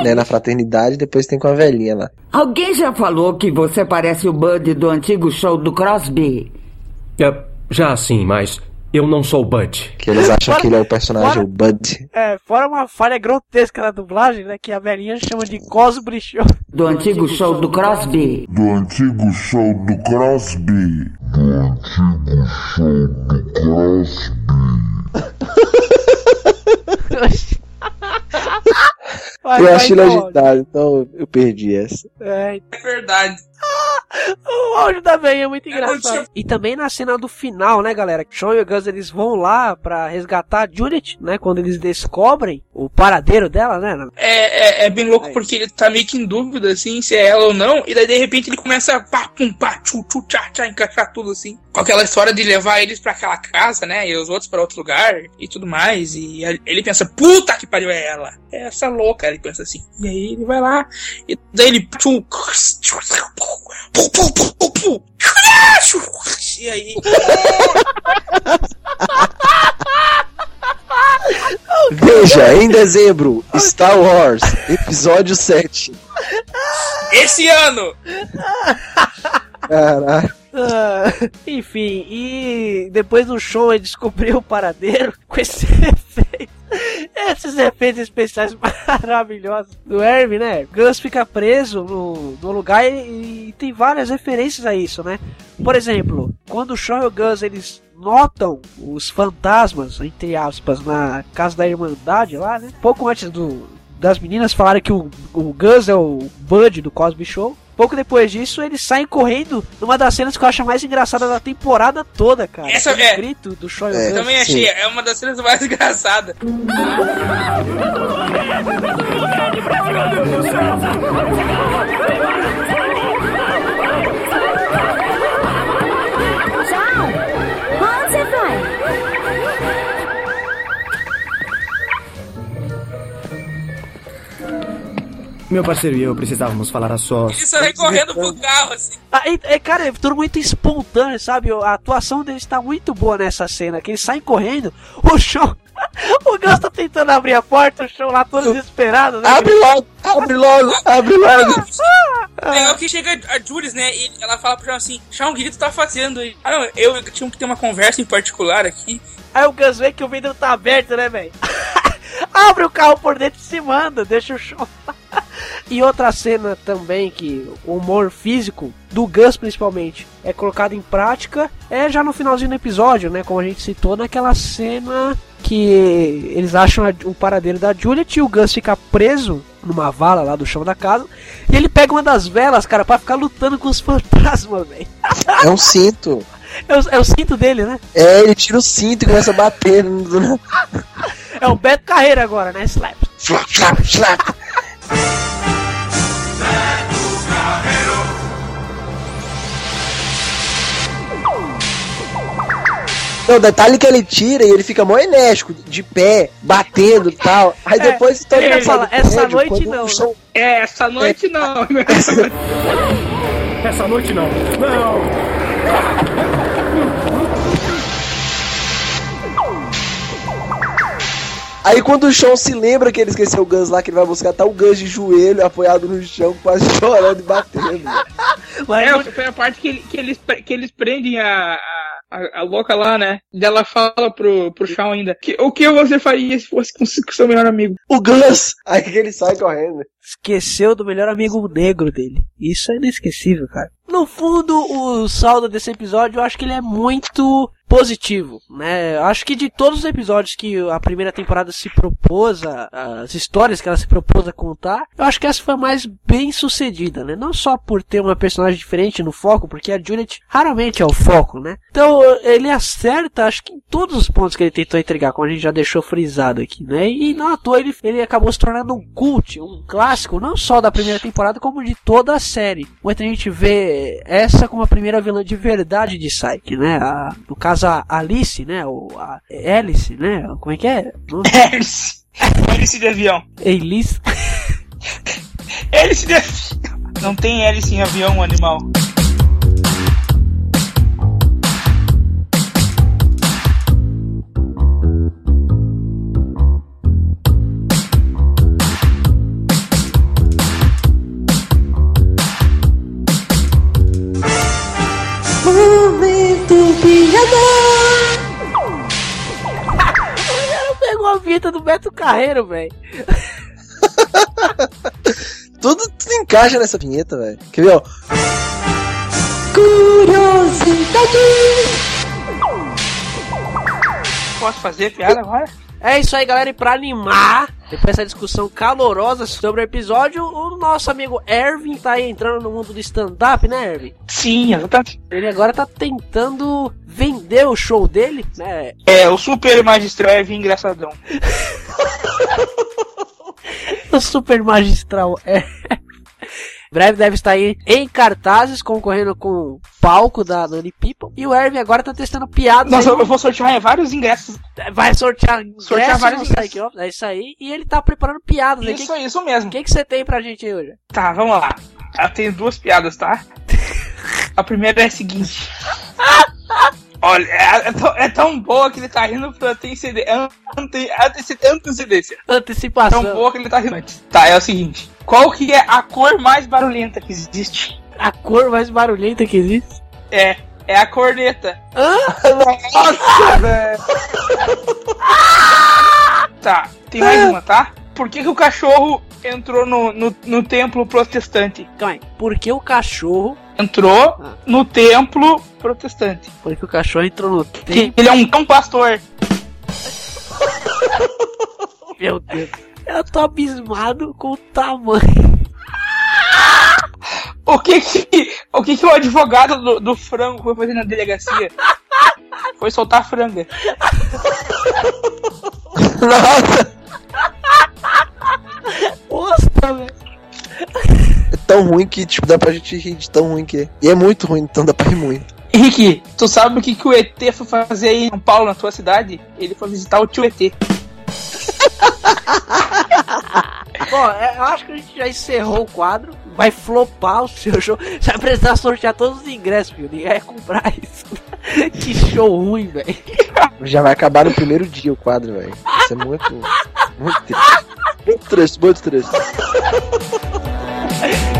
Né, na fraternidade, depois tem com a velhinha lá. Alguém já falou que você parece o Bud do antigo show do Crosby? É, já sim, mas Eu não sou o Bud. Que eles acham Fora- que ele é o personagem, fora- o Bud. É, fora uma falha grotesca na dublagem, né? Que a velhinha chama de Cosby Show. Do antigo show do Crosby. Do antigo show do Crosby. Do antigo show do Crosby. Vai, eu vai, achei então, legendário, então eu perdi essa. É, É verdade. o áudio da velhinha é muito engraçado. E também na cena do final, né, galera? Sean e o Gus eles vão lá pra resgatar a Judith, né? Quando eles descobrem o paradeiro dela, né? É, é, é bem louco porque ele tá meio que em dúvida, assim, se é ela ou não. E daí, de repente, ele começa a pá, pum, pá, tchu, tchu, tchá, tchá, encaixar tudo, assim. Com aquela história de levar eles pra aquela casa, né? E os outros pra outro lugar e tudo mais. E ele pensa, puta que pariu é ela. É essa louca, ele pensa assim. E aí ele vai lá. E daí ele... tchu, tchu, pu, pu, pu, pu, pu, tchu, E aí... Veja, em dezembro, Star Wars, episódio 7. Esse ano! Caralho. Ah, enfim, e depois do show ele descobriu o paradeiro com esse. Esses efeitos especiais maravilhosos do Herb, né? Gus fica preso no, no lugar e, e tem várias referências a isso, né? Por exemplo, quando o Sean e o Gus eles notam os fantasmas, entre aspas, na casa da Irmandade lá, né? Pouco antes do, das meninas falarem que o, o Gus é o Bud do Cosby Show. Pouco depois disso, eles saem correndo numa das cenas que eu acho mais engraçada da temporada toda, cara. Essa é- grito do o É, Gus. Também achei, é uma das cenas mais engraçadas. Meu parceiro e eu precisávamos falar a sós. Ele sai correndo pro carro, assim. Ah, e- é, cara, é tudo muito espontâneo, sabe? A atuação deles tá muito boa nessa cena, que eles saem correndo, o show. O Gus tá tentando abrir a porta, o show lá todo desesperado, né? Abre logo, abre logo, abre logo. Legal que chega a Jules, né? E ela fala pro Sean assim: Sean, o que tu tá fazendo aí? Ah, não, eu tinha que ter uma conversa em particular aqui. Aí o Gus vê que o vidro tá aberto, né, velho? Abre o carro por dentro e se manda, deixa o show. E outra cena também que o humor físico do Gus principalmente é colocado em prática é já no finalzinho do episódio, né, como a gente citou naquela cena que eles acham o paradeiro da Juliet e o Gus fica preso numa vala lá do chão da casa e ele pega uma das velas, cara, pra ficar lutando com os fantasmas, velho. É um cinto. É o, é o cinto dele, né? É, ele tira o cinto e começa a bater. no- É o Beto Carreira agora, né? Slap. Flap, flap, flap. Não, detalhe é que ele tira e ele fica mó enérgico, de pé, batendo e tal. Aí É, depois todo ele mundo fala, "Essa prédio, noite não." o show- É, essa noite não. Essa noite não. Não! Aí quando o Sean se lembra que ele esqueceu o Gus lá, que ele vai buscar, tá o Gus de joelho, apoiado no chão, quase chorando e batendo. É, foi a parte que, ele- que eles, que eles prendem a, a, a louca lá, né? E ela fala pro, pro Shawn ainda: que, O que você faria se fosse com o seu melhor amigo? O Gus! Aí que ele sai correndo. Esqueceu do melhor amigo negro dele. Isso é inesquecível, cara. No fundo, o saldo desse episódio, eu acho que ele é muito positivo, né? Acho que de todos os episódios que a primeira temporada se propôs, a- as histórias que ela se propôs a contar, eu acho que essa foi a mais bem sucedida, né? Não só por ter uma personagem diferente no foco, porque a Juliet raramente é o foco, né? Então ele acerta, acho que em todos os pontos que ele tentou entregar, como a gente já deixou frisado aqui, né? E não à toa ele, ele acabou se tornando um cult, um clássico, não só da primeira temporada, como de toda a série. Muita gente vê essa como a primeira vilã de verdade de Psyche, né? A- no caso a Alice, né? Ou a Alice, né? Como é que é? Hélice. Hélice de avião. Alice. Hélice de avião. Não tem hélice em avião, animal. Vereador! Pegou a vinheta do Beto Carreiro, velho. tudo, tudo encaixa nessa vinheta, velho. Quer ver, ó? Curiosidade! Posso fazer piada agora? É isso aí, galera. E pra animar depois dessa discussão calorosa sobre o episódio, o nosso amigo Ervin tá aí entrando no mundo do stand-up, né, Ervin? Sim, exatamente. Ele agora tá tentando vender o show dele, né? É, o super magistral é engraçadão. o super magistral é. Breve deve estar aí em cartazes, concorrendo com o palco da Nani People. E o Ervin agora tá testando piadas. Nossa, aí. eu vou sortear vários ingressos. Vai sortear, Sortear ingressos vários no ingressos. É isso aí. E ele tá preparando piadas. né? Isso, Que- isso mesmo. O que, que você tem pra gente aí hoje? Tá, vamos lá. Eu tenho duas piadas, tá? A primeira é a seguinte. Olha, é, é tão, é tão boa que ele tá rindo por antecedência. Ante, antece- antecedência. Antecipação. Tão boa que ele tá rindo antes. Tá, é o seguinte. Qual que é a cor mais barulhenta que existe? A cor mais barulhenta que existe? É, é a corneta. Nossa, velho. Tá, tem mais uma, tá? Por que, que o cachorro entrou no, no, no templo protestante? Calma aí. Por que o cachorro. Entrou no templo protestante. Porque o cachorro entrou no Que tempo. ele é um cão pastor. Meu Deus. Eu tô abismado com o tamanho. O que que o, que que o advogado do, do frango foi fazer na delegacia? Foi soltar a franga. Nossa, velho. É tão ruim que, tipo, dá pra gente rir de tão ruim que é. E é muito ruim, então dá pra rir muito. Henrique, tu sabe o que, que o ET foi fazer aí em São Paulo, na tua cidade? Ele foi visitar o tio ET. Bom, é, eu acho que a gente já encerrou o quadro. Vai flopar o seu show. Você vai precisar sortear todos os ingressos, filho. Ninguém vai comprar isso. que show ruim, velho. Já vai acabar no primeiro dia o quadro, velho. Isso é muito. Muito triste. Muito triste, muito triste.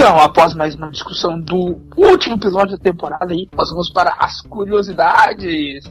Então, após mais uma discussão do último episódio da temporada aí, nós vamos para as curiosidades.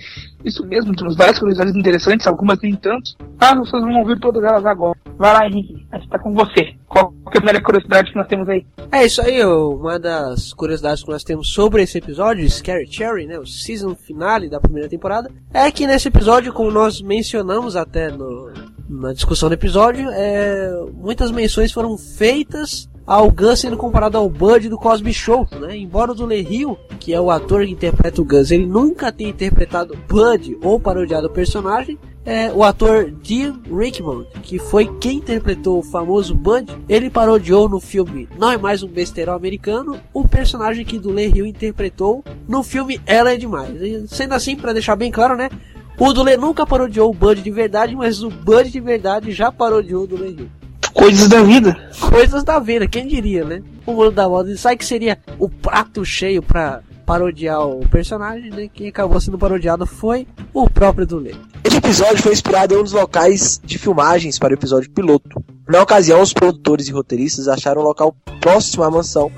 Isso mesmo, temos várias curiosidades interessantes, algumas nem tanto. Ah, vocês vão ouvir todas elas agora. Vai lá, Henrique, a gente tá com você. Qual é a primeira curiosidade que nós temos aí? É isso aí, uma das curiosidades que nós temos sobre esse episódio, Scary Cherry, né, o season finale da primeira temporada, é que nesse episódio, como nós mencionamos até no, na discussão do episódio, é, muitas menções foram feitas ao Gus sendo comparado ao Bud do Cosby Show, né? Embora o Dule Hill, que é o ator que interpreta o Gus, ele nunca tenha interpretado Bud ou parodiado o personagem, é, o ator Dean Rickman, que foi quem interpretou o famoso Bud, ele parodiou no filme Não é Mais um Besteirão Americano, o personagem que Dule Hill interpretou no filme Ela é Demais. E, sendo assim, para deixar bem claro, né? O Dule nunca parodiou o Bud de verdade, mas o Bud de verdade já parodiou o Dule Hill. Coisas da vida. Coisas da vida, quem diria, né? O mundo da moda. Sabe que seria o prato cheio pra parodiar o personagem, né? Quem acabou sendo parodiado foi o próprio Dule. Esse episódio foi inspirado em um dos locais de filmagens para o episódio piloto. Na ocasião, os produtores e roteiristas acharam o local próximo à mansão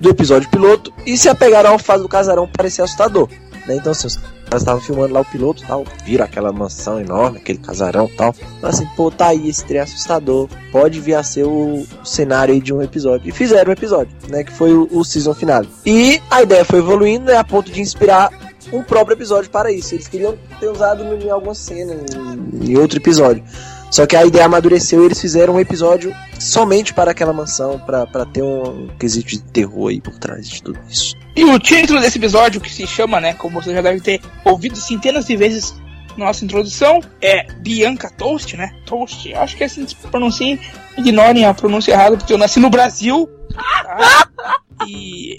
do episódio piloto e se apegaram ao fato do casarão parecer assustador. Né? Então, assim, os caras estavam filmando lá o piloto tal, viram aquela mansão enorme, aquele casarão tal. Então, assim, pô, tá aí esse trem assustador, pode vir a ser o, o cenário aí de um episódio. E fizeram um episódio, né? Que foi o, o season final. E a ideia foi evoluindo, né? A ponto de inspirar um próprio episódio para isso. Eles queriam ter usado em alguma cena, em, em outro episódio. Só que a ideia amadureceu e eles fizeram um episódio somente para aquela mansão, para ter um, quesito de terror aí por trás de tudo isso. E o título desse episódio, que se chama, né, como você já deve ter ouvido centenas de vezes na nossa introdução, é Bianca Toast, né? Toast, acho que é assim que se pronuncia. Ignorem a pronúncia errada, porque eu nasci no Brasil. Tá? E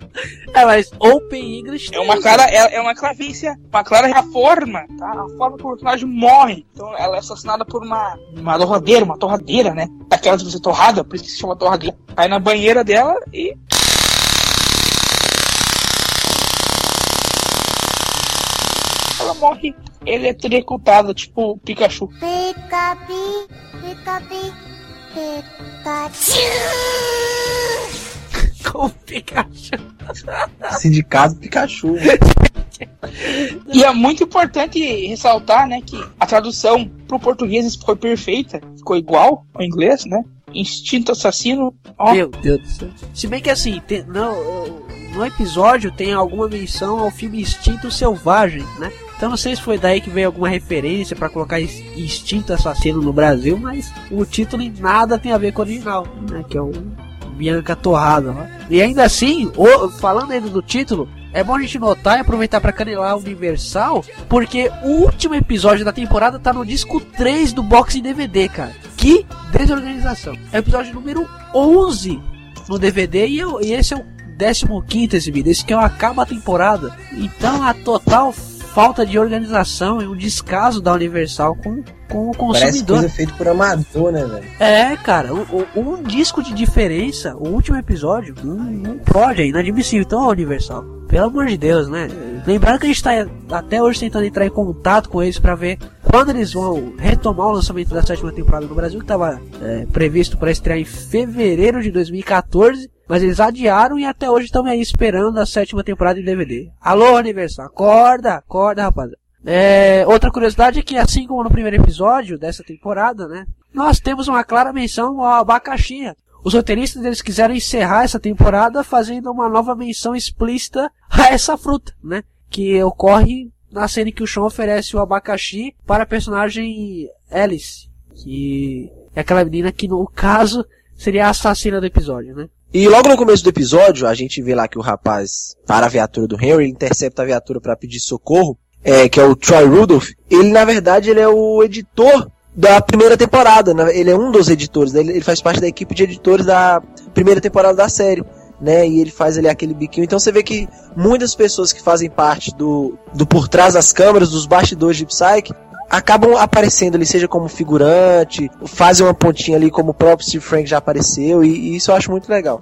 É, mas Open English é uma clara, é, é uma clavícia, uma clara forma, tá? A forma que o personagem morre. Então ela é assassinada por uma, uma torradeira, uma torradeira, né? Aquela de você torrada, por isso que se chama torradeira. Aí na banheira dela e ela morre eletrocutada, tipo Pikachu. Pica, pi, pica, pi, Pikachu. Com Pikachu. Sindicato Pikachu. E é muito importante ressaltar, né, que a tradução pro português foi perfeita, ficou igual ao inglês, né? Instinto assassino. Ó. Meu Deus do céu. Se bem que assim, tem, não, no episódio tem alguma menção ao filme Instinto Selvagem, né? Então não sei se foi daí que veio alguma referência para colocar Instinto Assassino no Brasil, mas o título em nada tem a ver com o original, né? Que é o Bianca Torrada. Né? E ainda assim, o, falando ainda do título, é bom a gente notar e aproveitar para canelar Universal, porque o último episódio da temporada tá no disco 3 do box DVD, cara. Que desorganização. É o episódio número 11 no DVD e, eu, e esse é o 15 exibido. Esse que é o acaba a temporada. Então a total falta de organização e um descaso da Universal com, com o consumidor. Parece coisa feita por amador, né, velho? É, cara, um, um, disco de diferença, o último episódio, não, não pode, é inadmissível. Então, Universal, pelo amor de Deus, né? Lembrando que a gente tá até hoje tentando entrar em contato com eles para ver quando eles vão retomar o lançamento da sétima temporada no Brasil, que estava é, previsto para estrear em fevereiro de 2014. Mas eles adiaram e até hoje estão aí esperando a sétima temporada de DVD. Alô, Universal, acorda, acorda, rapaziada. É, outra curiosidade é que, assim como no primeiro episódio dessa temporada, né, nós temos uma clara menção ao abacaxi. Os roteiristas eles quiseram encerrar essa temporada fazendo uma nova menção explícita a essa fruta, né, que ocorre na cena em que o Sean oferece o abacaxi para a personagem Alice, que é aquela menina que no caso seria a assassina do episódio, né? E logo no começo do episódio, a gente vê lá que o rapaz para a viatura do Henry, intercepta a viatura para pedir socorro, é, que é o Troy Rudolph. Ele, na verdade, ele é o editor da primeira temporada. Né? Ele é um dos editores, né? ele faz parte da equipe de editores da primeira temporada da série. Né, e ele faz ali aquele biquinho. Então você vê que muitas pessoas que fazem parte do, do por trás das câmeras, dos bastidores de Psyche, acabam aparecendo ali, seja como figurante, fazem uma pontinha ali como o próprio Steve Frank já apareceu, e, e isso eu acho muito legal.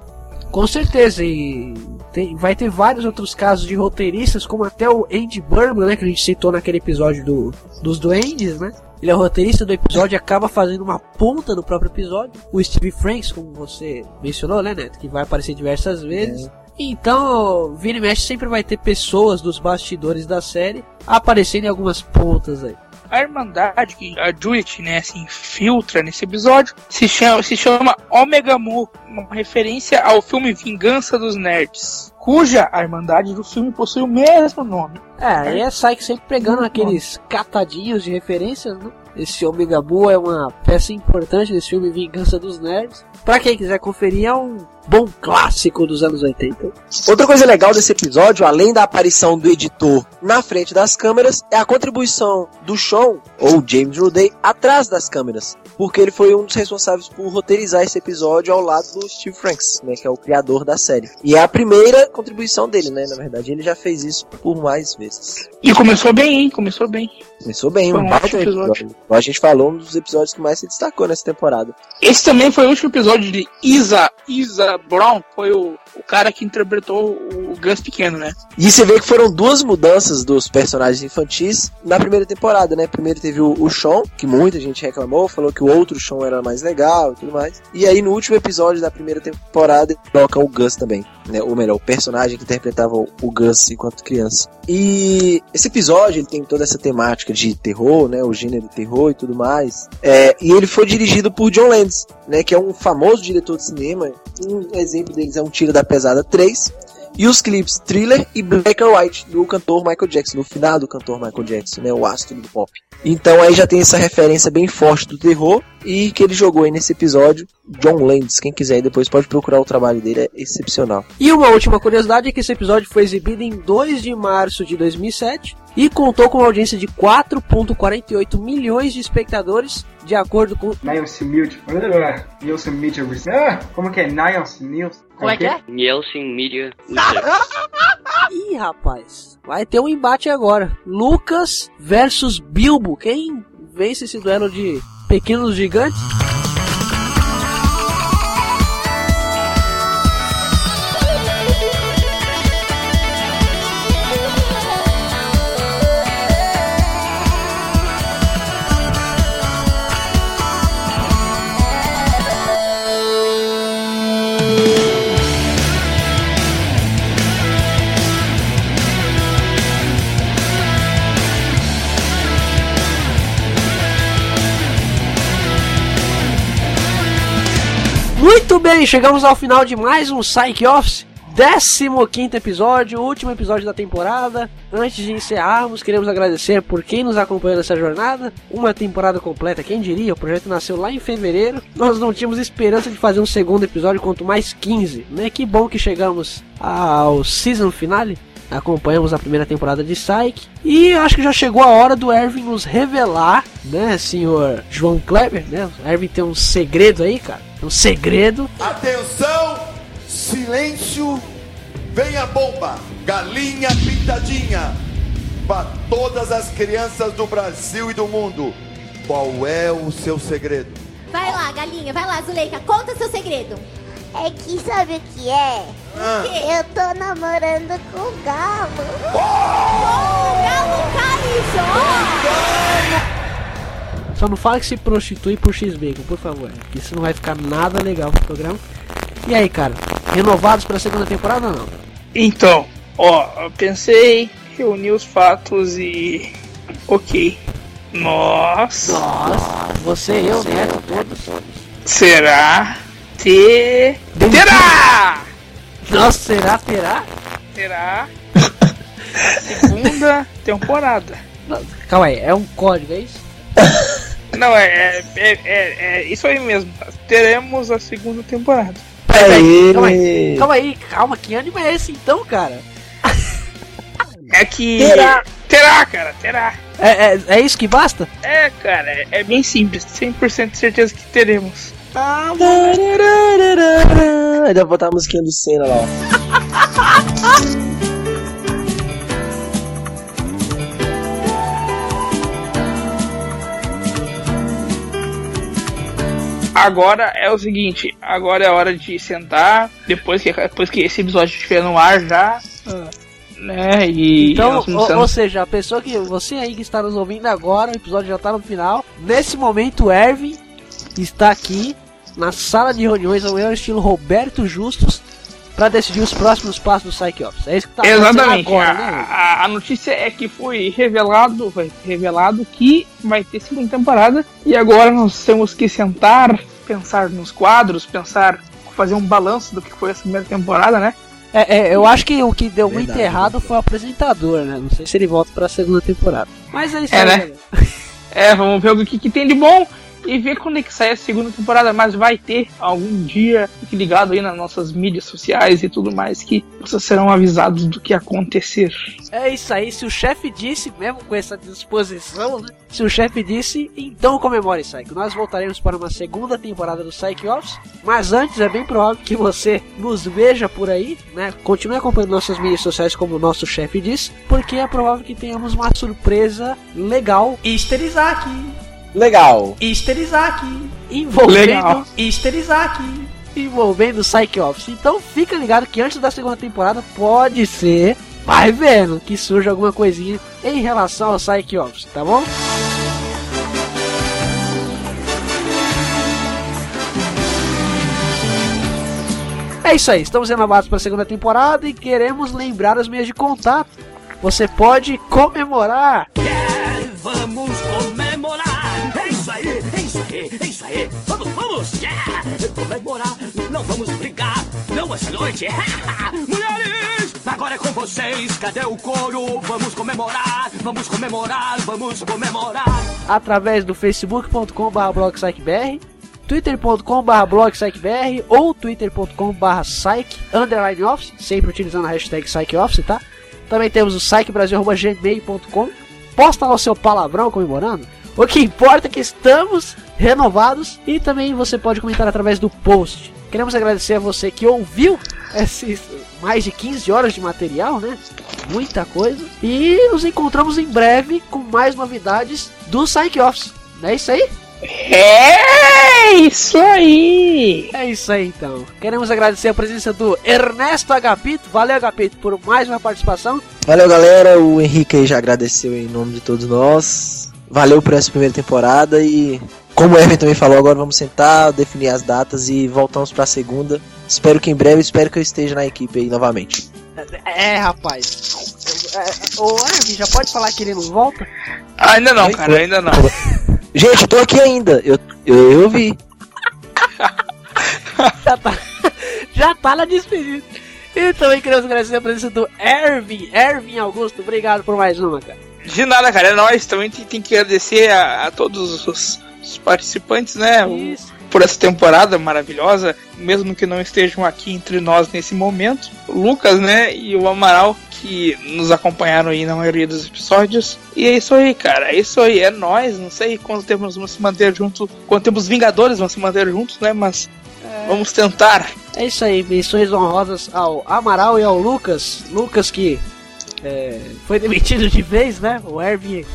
Com certeza, e tem, vai ter vários outros casos de roteiristas, como até o Andy Burman, né, que a gente citou naquele episódio do, dos Duendes, né? Ele é o roteirista do episódio e acaba fazendo uma ponta do próprio episódio. O Steve Franks, como você mencionou, né, Neto? Que vai aparecer diversas vezes. É. Então, Vini Mesh sempre vai ter pessoas dos bastidores da série aparecendo em algumas pontas aí a Irmandade que a Judith, né, se infiltra nesse episódio se chama, se chama Omega Mu, uma referência ao filme Vingança dos Nerds, cuja a Irmandade do filme possui o mesmo nome. É, aí é Psyche sempre pegando aqueles catadinhos de referências, né? Esse Omega Mu é uma peça importante desse filme Vingança dos Nerds. Pra quem quiser conferir, é um bom clássico dos anos 80. Outra coisa legal desse episódio, além da aparição do editor na frente das câmeras, é a contribuição do Sean, ou James Ruday, atrás das câmeras. Porque ele foi um dos responsáveis por roteirizar esse episódio ao lado do Steve Franks, né, que é o criador da série. E é a primeira contribuição dele, né, na verdade. Ele já fez isso por mais vezes. E começou bem, hein? Começou bem. Começou bem, foi um baita episódio. episódio. A gente falou um dos episódios que mais se destacou nessa temporada. Esse também foi o último episódio de Isa, Isa Brown, foi o, o cara que interpretou o Gus pequeno, né? E você vê que foram duas mudanças dos personagens infantis na primeira temporada, né? Primeiro teve o, o Sean, que muita gente reclamou, falou que o outro Sean era mais legal e tudo mais. E aí no último episódio da primeira temporada, troca o Gus também, né? Ou melhor, o personagem que interpretava o Gus enquanto criança. E esse episódio, ele tem toda essa temática de terror, né? O gênero terror e tudo mais. É, e ele foi dirigido por John Landis, né? Que é um famoso diretor de cinema. Um exemplo deles é um Tiro da Pesada 3 e os clipes Thriller e Black or White do cantor Michael Jackson, no final do cantor Michael Jackson, né, o astro do pop. Então aí já tem essa referência bem forte do terror e que ele jogou aí nesse episódio, John Landis, quem quiser aí depois pode procurar o trabalho dele, é excepcional. E uma última curiosidade é que esse episódio foi exibido em 2 de março de 2007 e contou com uma audiência de 4.48 milhões de espectadores, de acordo com Nielsen Media. Nielsen Media Ah, como que é? Nielsen News. Como é que é? Nielsen Media. Ih, rapaz, vai ter um embate agora. Lucas versus Bilbo. Quem vence esse duelo de pequenos gigantes? Muito bem, chegamos ao final de mais um Psych Office. 15 episódio, último episódio da temporada. Antes de encerrarmos, queremos agradecer por quem nos acompanhou nessa jornada. Uma temporada completa, quem diria? O projeto nasceu lá em fevereiro. Nós não tínhamos esperança de fazer um segundo episódio, quanto mais 15. Né? Que bom que chegamos ao season finale. Acompanhamos a primeira temporada de Psyche. E acho que já chegou a hora do Erwin nos revelar, né, senhor João Kleber, né? O Erwin tem um segredo aí, cara. Um segredo. Atenção, silêncio, vem a bomba, galinha pintadinha. Para todas as crianças do Brasil e do mundo, qual é o seu segredo? Vai lá, galinha, vai lá, Zuleika, conta seu segredo. É que sabe o que é? Ah. Eu tô namorando com o galo. Oh, o galo carijó! Só não fala que se prostitui por X-Bacon, por favor. Isso não vai ficar nada legal pro programa. E aí, cara? Renovados pra segunda temporada ou não? Então, ó, eu pensei, reuni os fatos e. Ok. Nós. Nós, você, eu, Neto, todos. Será? Te... Terá! Nossa, será? Terá? Terá. Segunda temporada. Calma aí, é um código, é isso? Não, é, é, é, é, é isso aí mesmo. Teremos a segunda temporada. Peraí, calma aí, calma aí, calma, que ânimo é esse então, cara? É que. Terá. Terá, cara, terá. É, é, é isso que basta? É, cara, é, é bem simples. 100% de certeza que teremos. Ah, Ainda vou botar a musiquinha do Senna lá, ó. Agora é o seguinte, agora é hora de sentar, depois que, depois que esse episódio estiver no ar já, né, e... Então, ou, ou seja, a pessoa que. Você aí que está nos ouvindo agora, o episódio já está no final. Nesse momento, o Erwin está aqui na sala de reuniões, ao meu estilo Roberto Justus, para decidir os próximos passos do Psyche Office. É isso que tá acontecendo Exatamente. agora, a, né? a- a notícia é que foi revelado, foi revelado que vai ter segunda temporada e agora nós temos que sentar, pensar nos quadros, pensar, fazer um balanço do que foi essa primeira temporada, né? É, é, eu acho que o que deu muito Verdade, errado foi o apresentador, né? Não sei se ele volta pra segunda temporada. Mas é isso É, aí, né? É, vamos ver o que, que tem de bom e ver quando é que sai a segunda temporada, mas vai ter algum dia, fique ligado aí nas nossas mídias sociais e tudo mais, que vocês serão avisados do que acontecer. É isso aí, se o chefe disse, mesmo com essa disposição, né? Se o chefe disse, então comemore, Psyche. Nós voltaremos para uma segunda temporada do Psyche Office, mas antes é bem provável que você nos veja por aí, né? Continue acompanhando nossas mídias sociais como o nosso chefe disse, porque é provável que tenhamos uma surpresa legal. Easter Isaac! Legal. Easter Isaac! Envolvendo Legal. Easter Isaac! Envolvendo o Psyche Office. Então fica ligado que antes da segunda temporada pode ser vai vendo que surge alguma coisinha em relação ao Psyche Office, tá bom? É isso aí, estamos renovados para a segunda temporada e queremos lembrar os meios de contato. Você pode comemorar Vamos comemorar! É isso aí, é é! Vamos, vamos! Yeah! Comemorar, não vamos brigar, não essa noite! Mulheres, agora é com vocês, cadê o coro? Vamos comemorar, vamos comemorar, vamos comemorar! através do facebook.com.br blogpsychbr, twitter.com.br blogpsychbr ou twitter.com.br psych underline office, sempre utilizando a hashtag psychoffice, tá? Também temos o psychbrasil.gmail.com Posta lá o seu palavrão comemorando. O que importa é que estamos renovados e também você pode comentar através do post. Queremos agradecer a você que ouviu esses mais de 15 horas de material, né? Muita coisa. E nos encontramos em breve com mais novidades do Psych Office. Não é isso aí? É isso aí! É isso aí então. Queremos agradecer a presença do Ernesto Agapito. Valeu, Agapito, por mais uma participação. Valeu, galera. O Henrique aí já agradeceu em nome de todos nós. Valeu por essa primeira temporada e, como o Evan também falou, agora vamos sentar, definir as datas e voltamos pra segunda. Espero que em breve, espero que eu esteja na equipe aí novamente. É, rapaz. É, o Ervin já pode falar que ele não volta? Ainda não, cara, ainda não. Gente, eu tô aqui ainda. Eu, eu, eu vi. já, tá, já tá na despedida. E também queremos agradecer a presença do Ervin, Ervin Augusto. Obrigado por mais uma, cara. De nada, cara. É nóis. Também tem, que agradecer a, a todos os, os participantes, né? O- por essa temporada maravilhosa, mesmo que não estejam aqui entre nós nesse momento. O Lucas, né? E o Amaral, que nos acompanharam aí na maioria dos episódios. E é isso aí, cara. É isso aí. É nóis. Não sei quanto tempo nós vamos se manter juntos. Quanto tempo os Vingadores vão se manter juntos, né? Mas vamos tentar. É isso aí, menções honrosas ao Amaral e ao Lucas. Lucas que é, foi demitido de vez, né? O Ervin,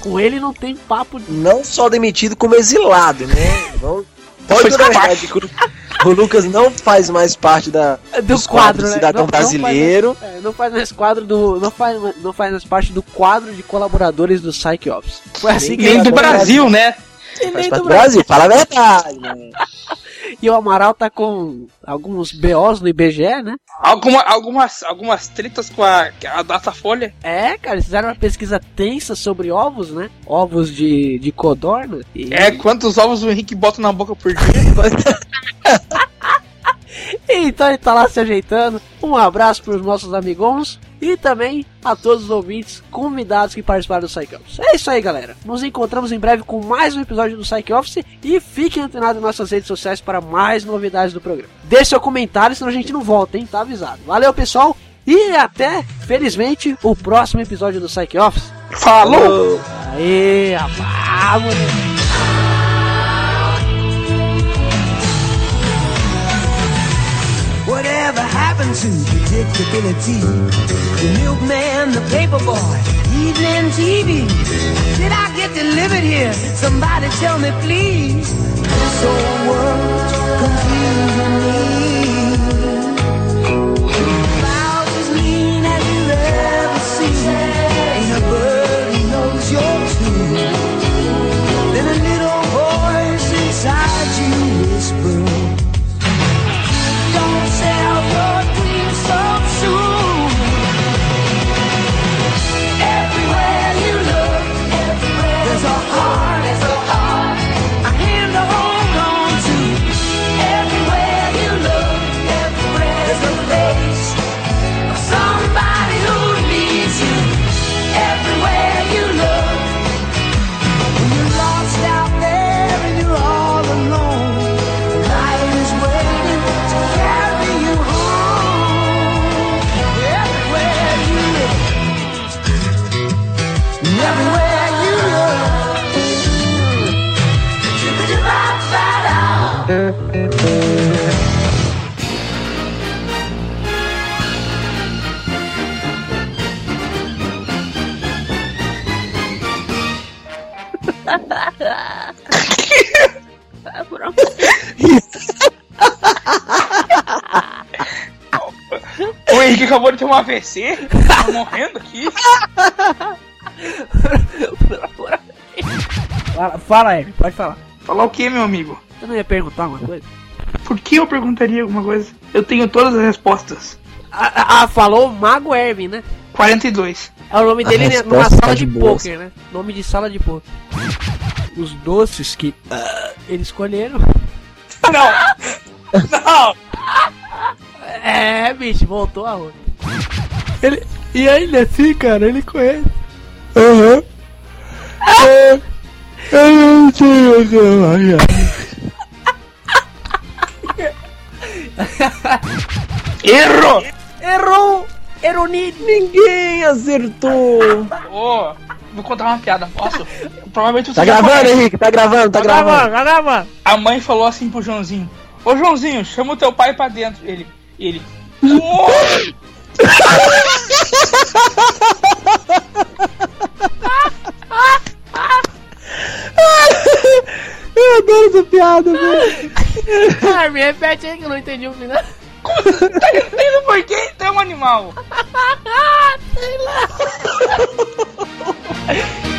com ele não tem papo. Não só demitido, como exilado, né? Não, pode verdade o- Lucas não faz mais parte da, do dos quadro, né? Cidadão Não- não faz- Brasileiro. é, Não faz mais quadro do. Não faz, não faz mais parte do quadro de colaboradores do Psyche Ops. Foi assim que Nem do Brasil, né? E Faz nem parte do do Brasil, fala a verdade. né? E o Amaral tá com alguns BOs no IBGE, né? Alguma, algumas, algumas tretas com a, a Datafolha. É, cara, eles fizeram uma pesquisa tensa sobre ovos, né? Ovos de, de codorna. E... É, quantos ovos o Henrique bota na boca por dia? Então ele tá lá se ajeitando. Um abraço pros nossos amigos e também a todos os ouvintes convidados que participaram do Psych Office. É isso aí, galera. Nos encontramos em breve com mais um episódio do Psych Office e fiquem antenados nas nossas redes sociais para mais novidades do programa. Deixe seu comentário, senão a gente não volta, hein? Tá avisado. Valeu, pessoal. E até, felizmente, o próximo episódio do Psych Office. Falou! Aê, rapaz, Whatever happened to predictability? The milkman, the paperboy, evening TV. Did I get delivered here? Somebody tell me, please. This whole world's confusing me. O Henrique acabou de ter um AVC. Tá morrendo aqui. Fala, fala pode falar. Falar o que, meu amigo? Você não ia perguntar uma coisa? Por que eu perguntaria alguma coisa? Eu tenho todas as respostas. Ah, ah, falou o Mago Erwin, né? 42. É o nome dele né, numa tá sala de de boas. poker, né? Nome de sala de poker. Os doces que ah, eles escolheram. Não! Não! É, bicho, voltou a. Ele, e ainda assim, cara, ele conhece. Aham. É, eu não sei Errou! Errou! Errou Ninguém acertou! Ô, vou contar uma piada, posso? Provavelmente você Tá gravando, conhece. Henrique? Tá gravando, tá, gravando. tá gravando. A mãe falou assim pro Joãozinho: Ô Joãozinho, chama o teu pai pra dentro. Ele. Ele. "Ô!" Eu adoro essa piada, velho. ah, me repete aí que eu não entendi o final. Como? Tá entendendo por que um animal? Sei lá.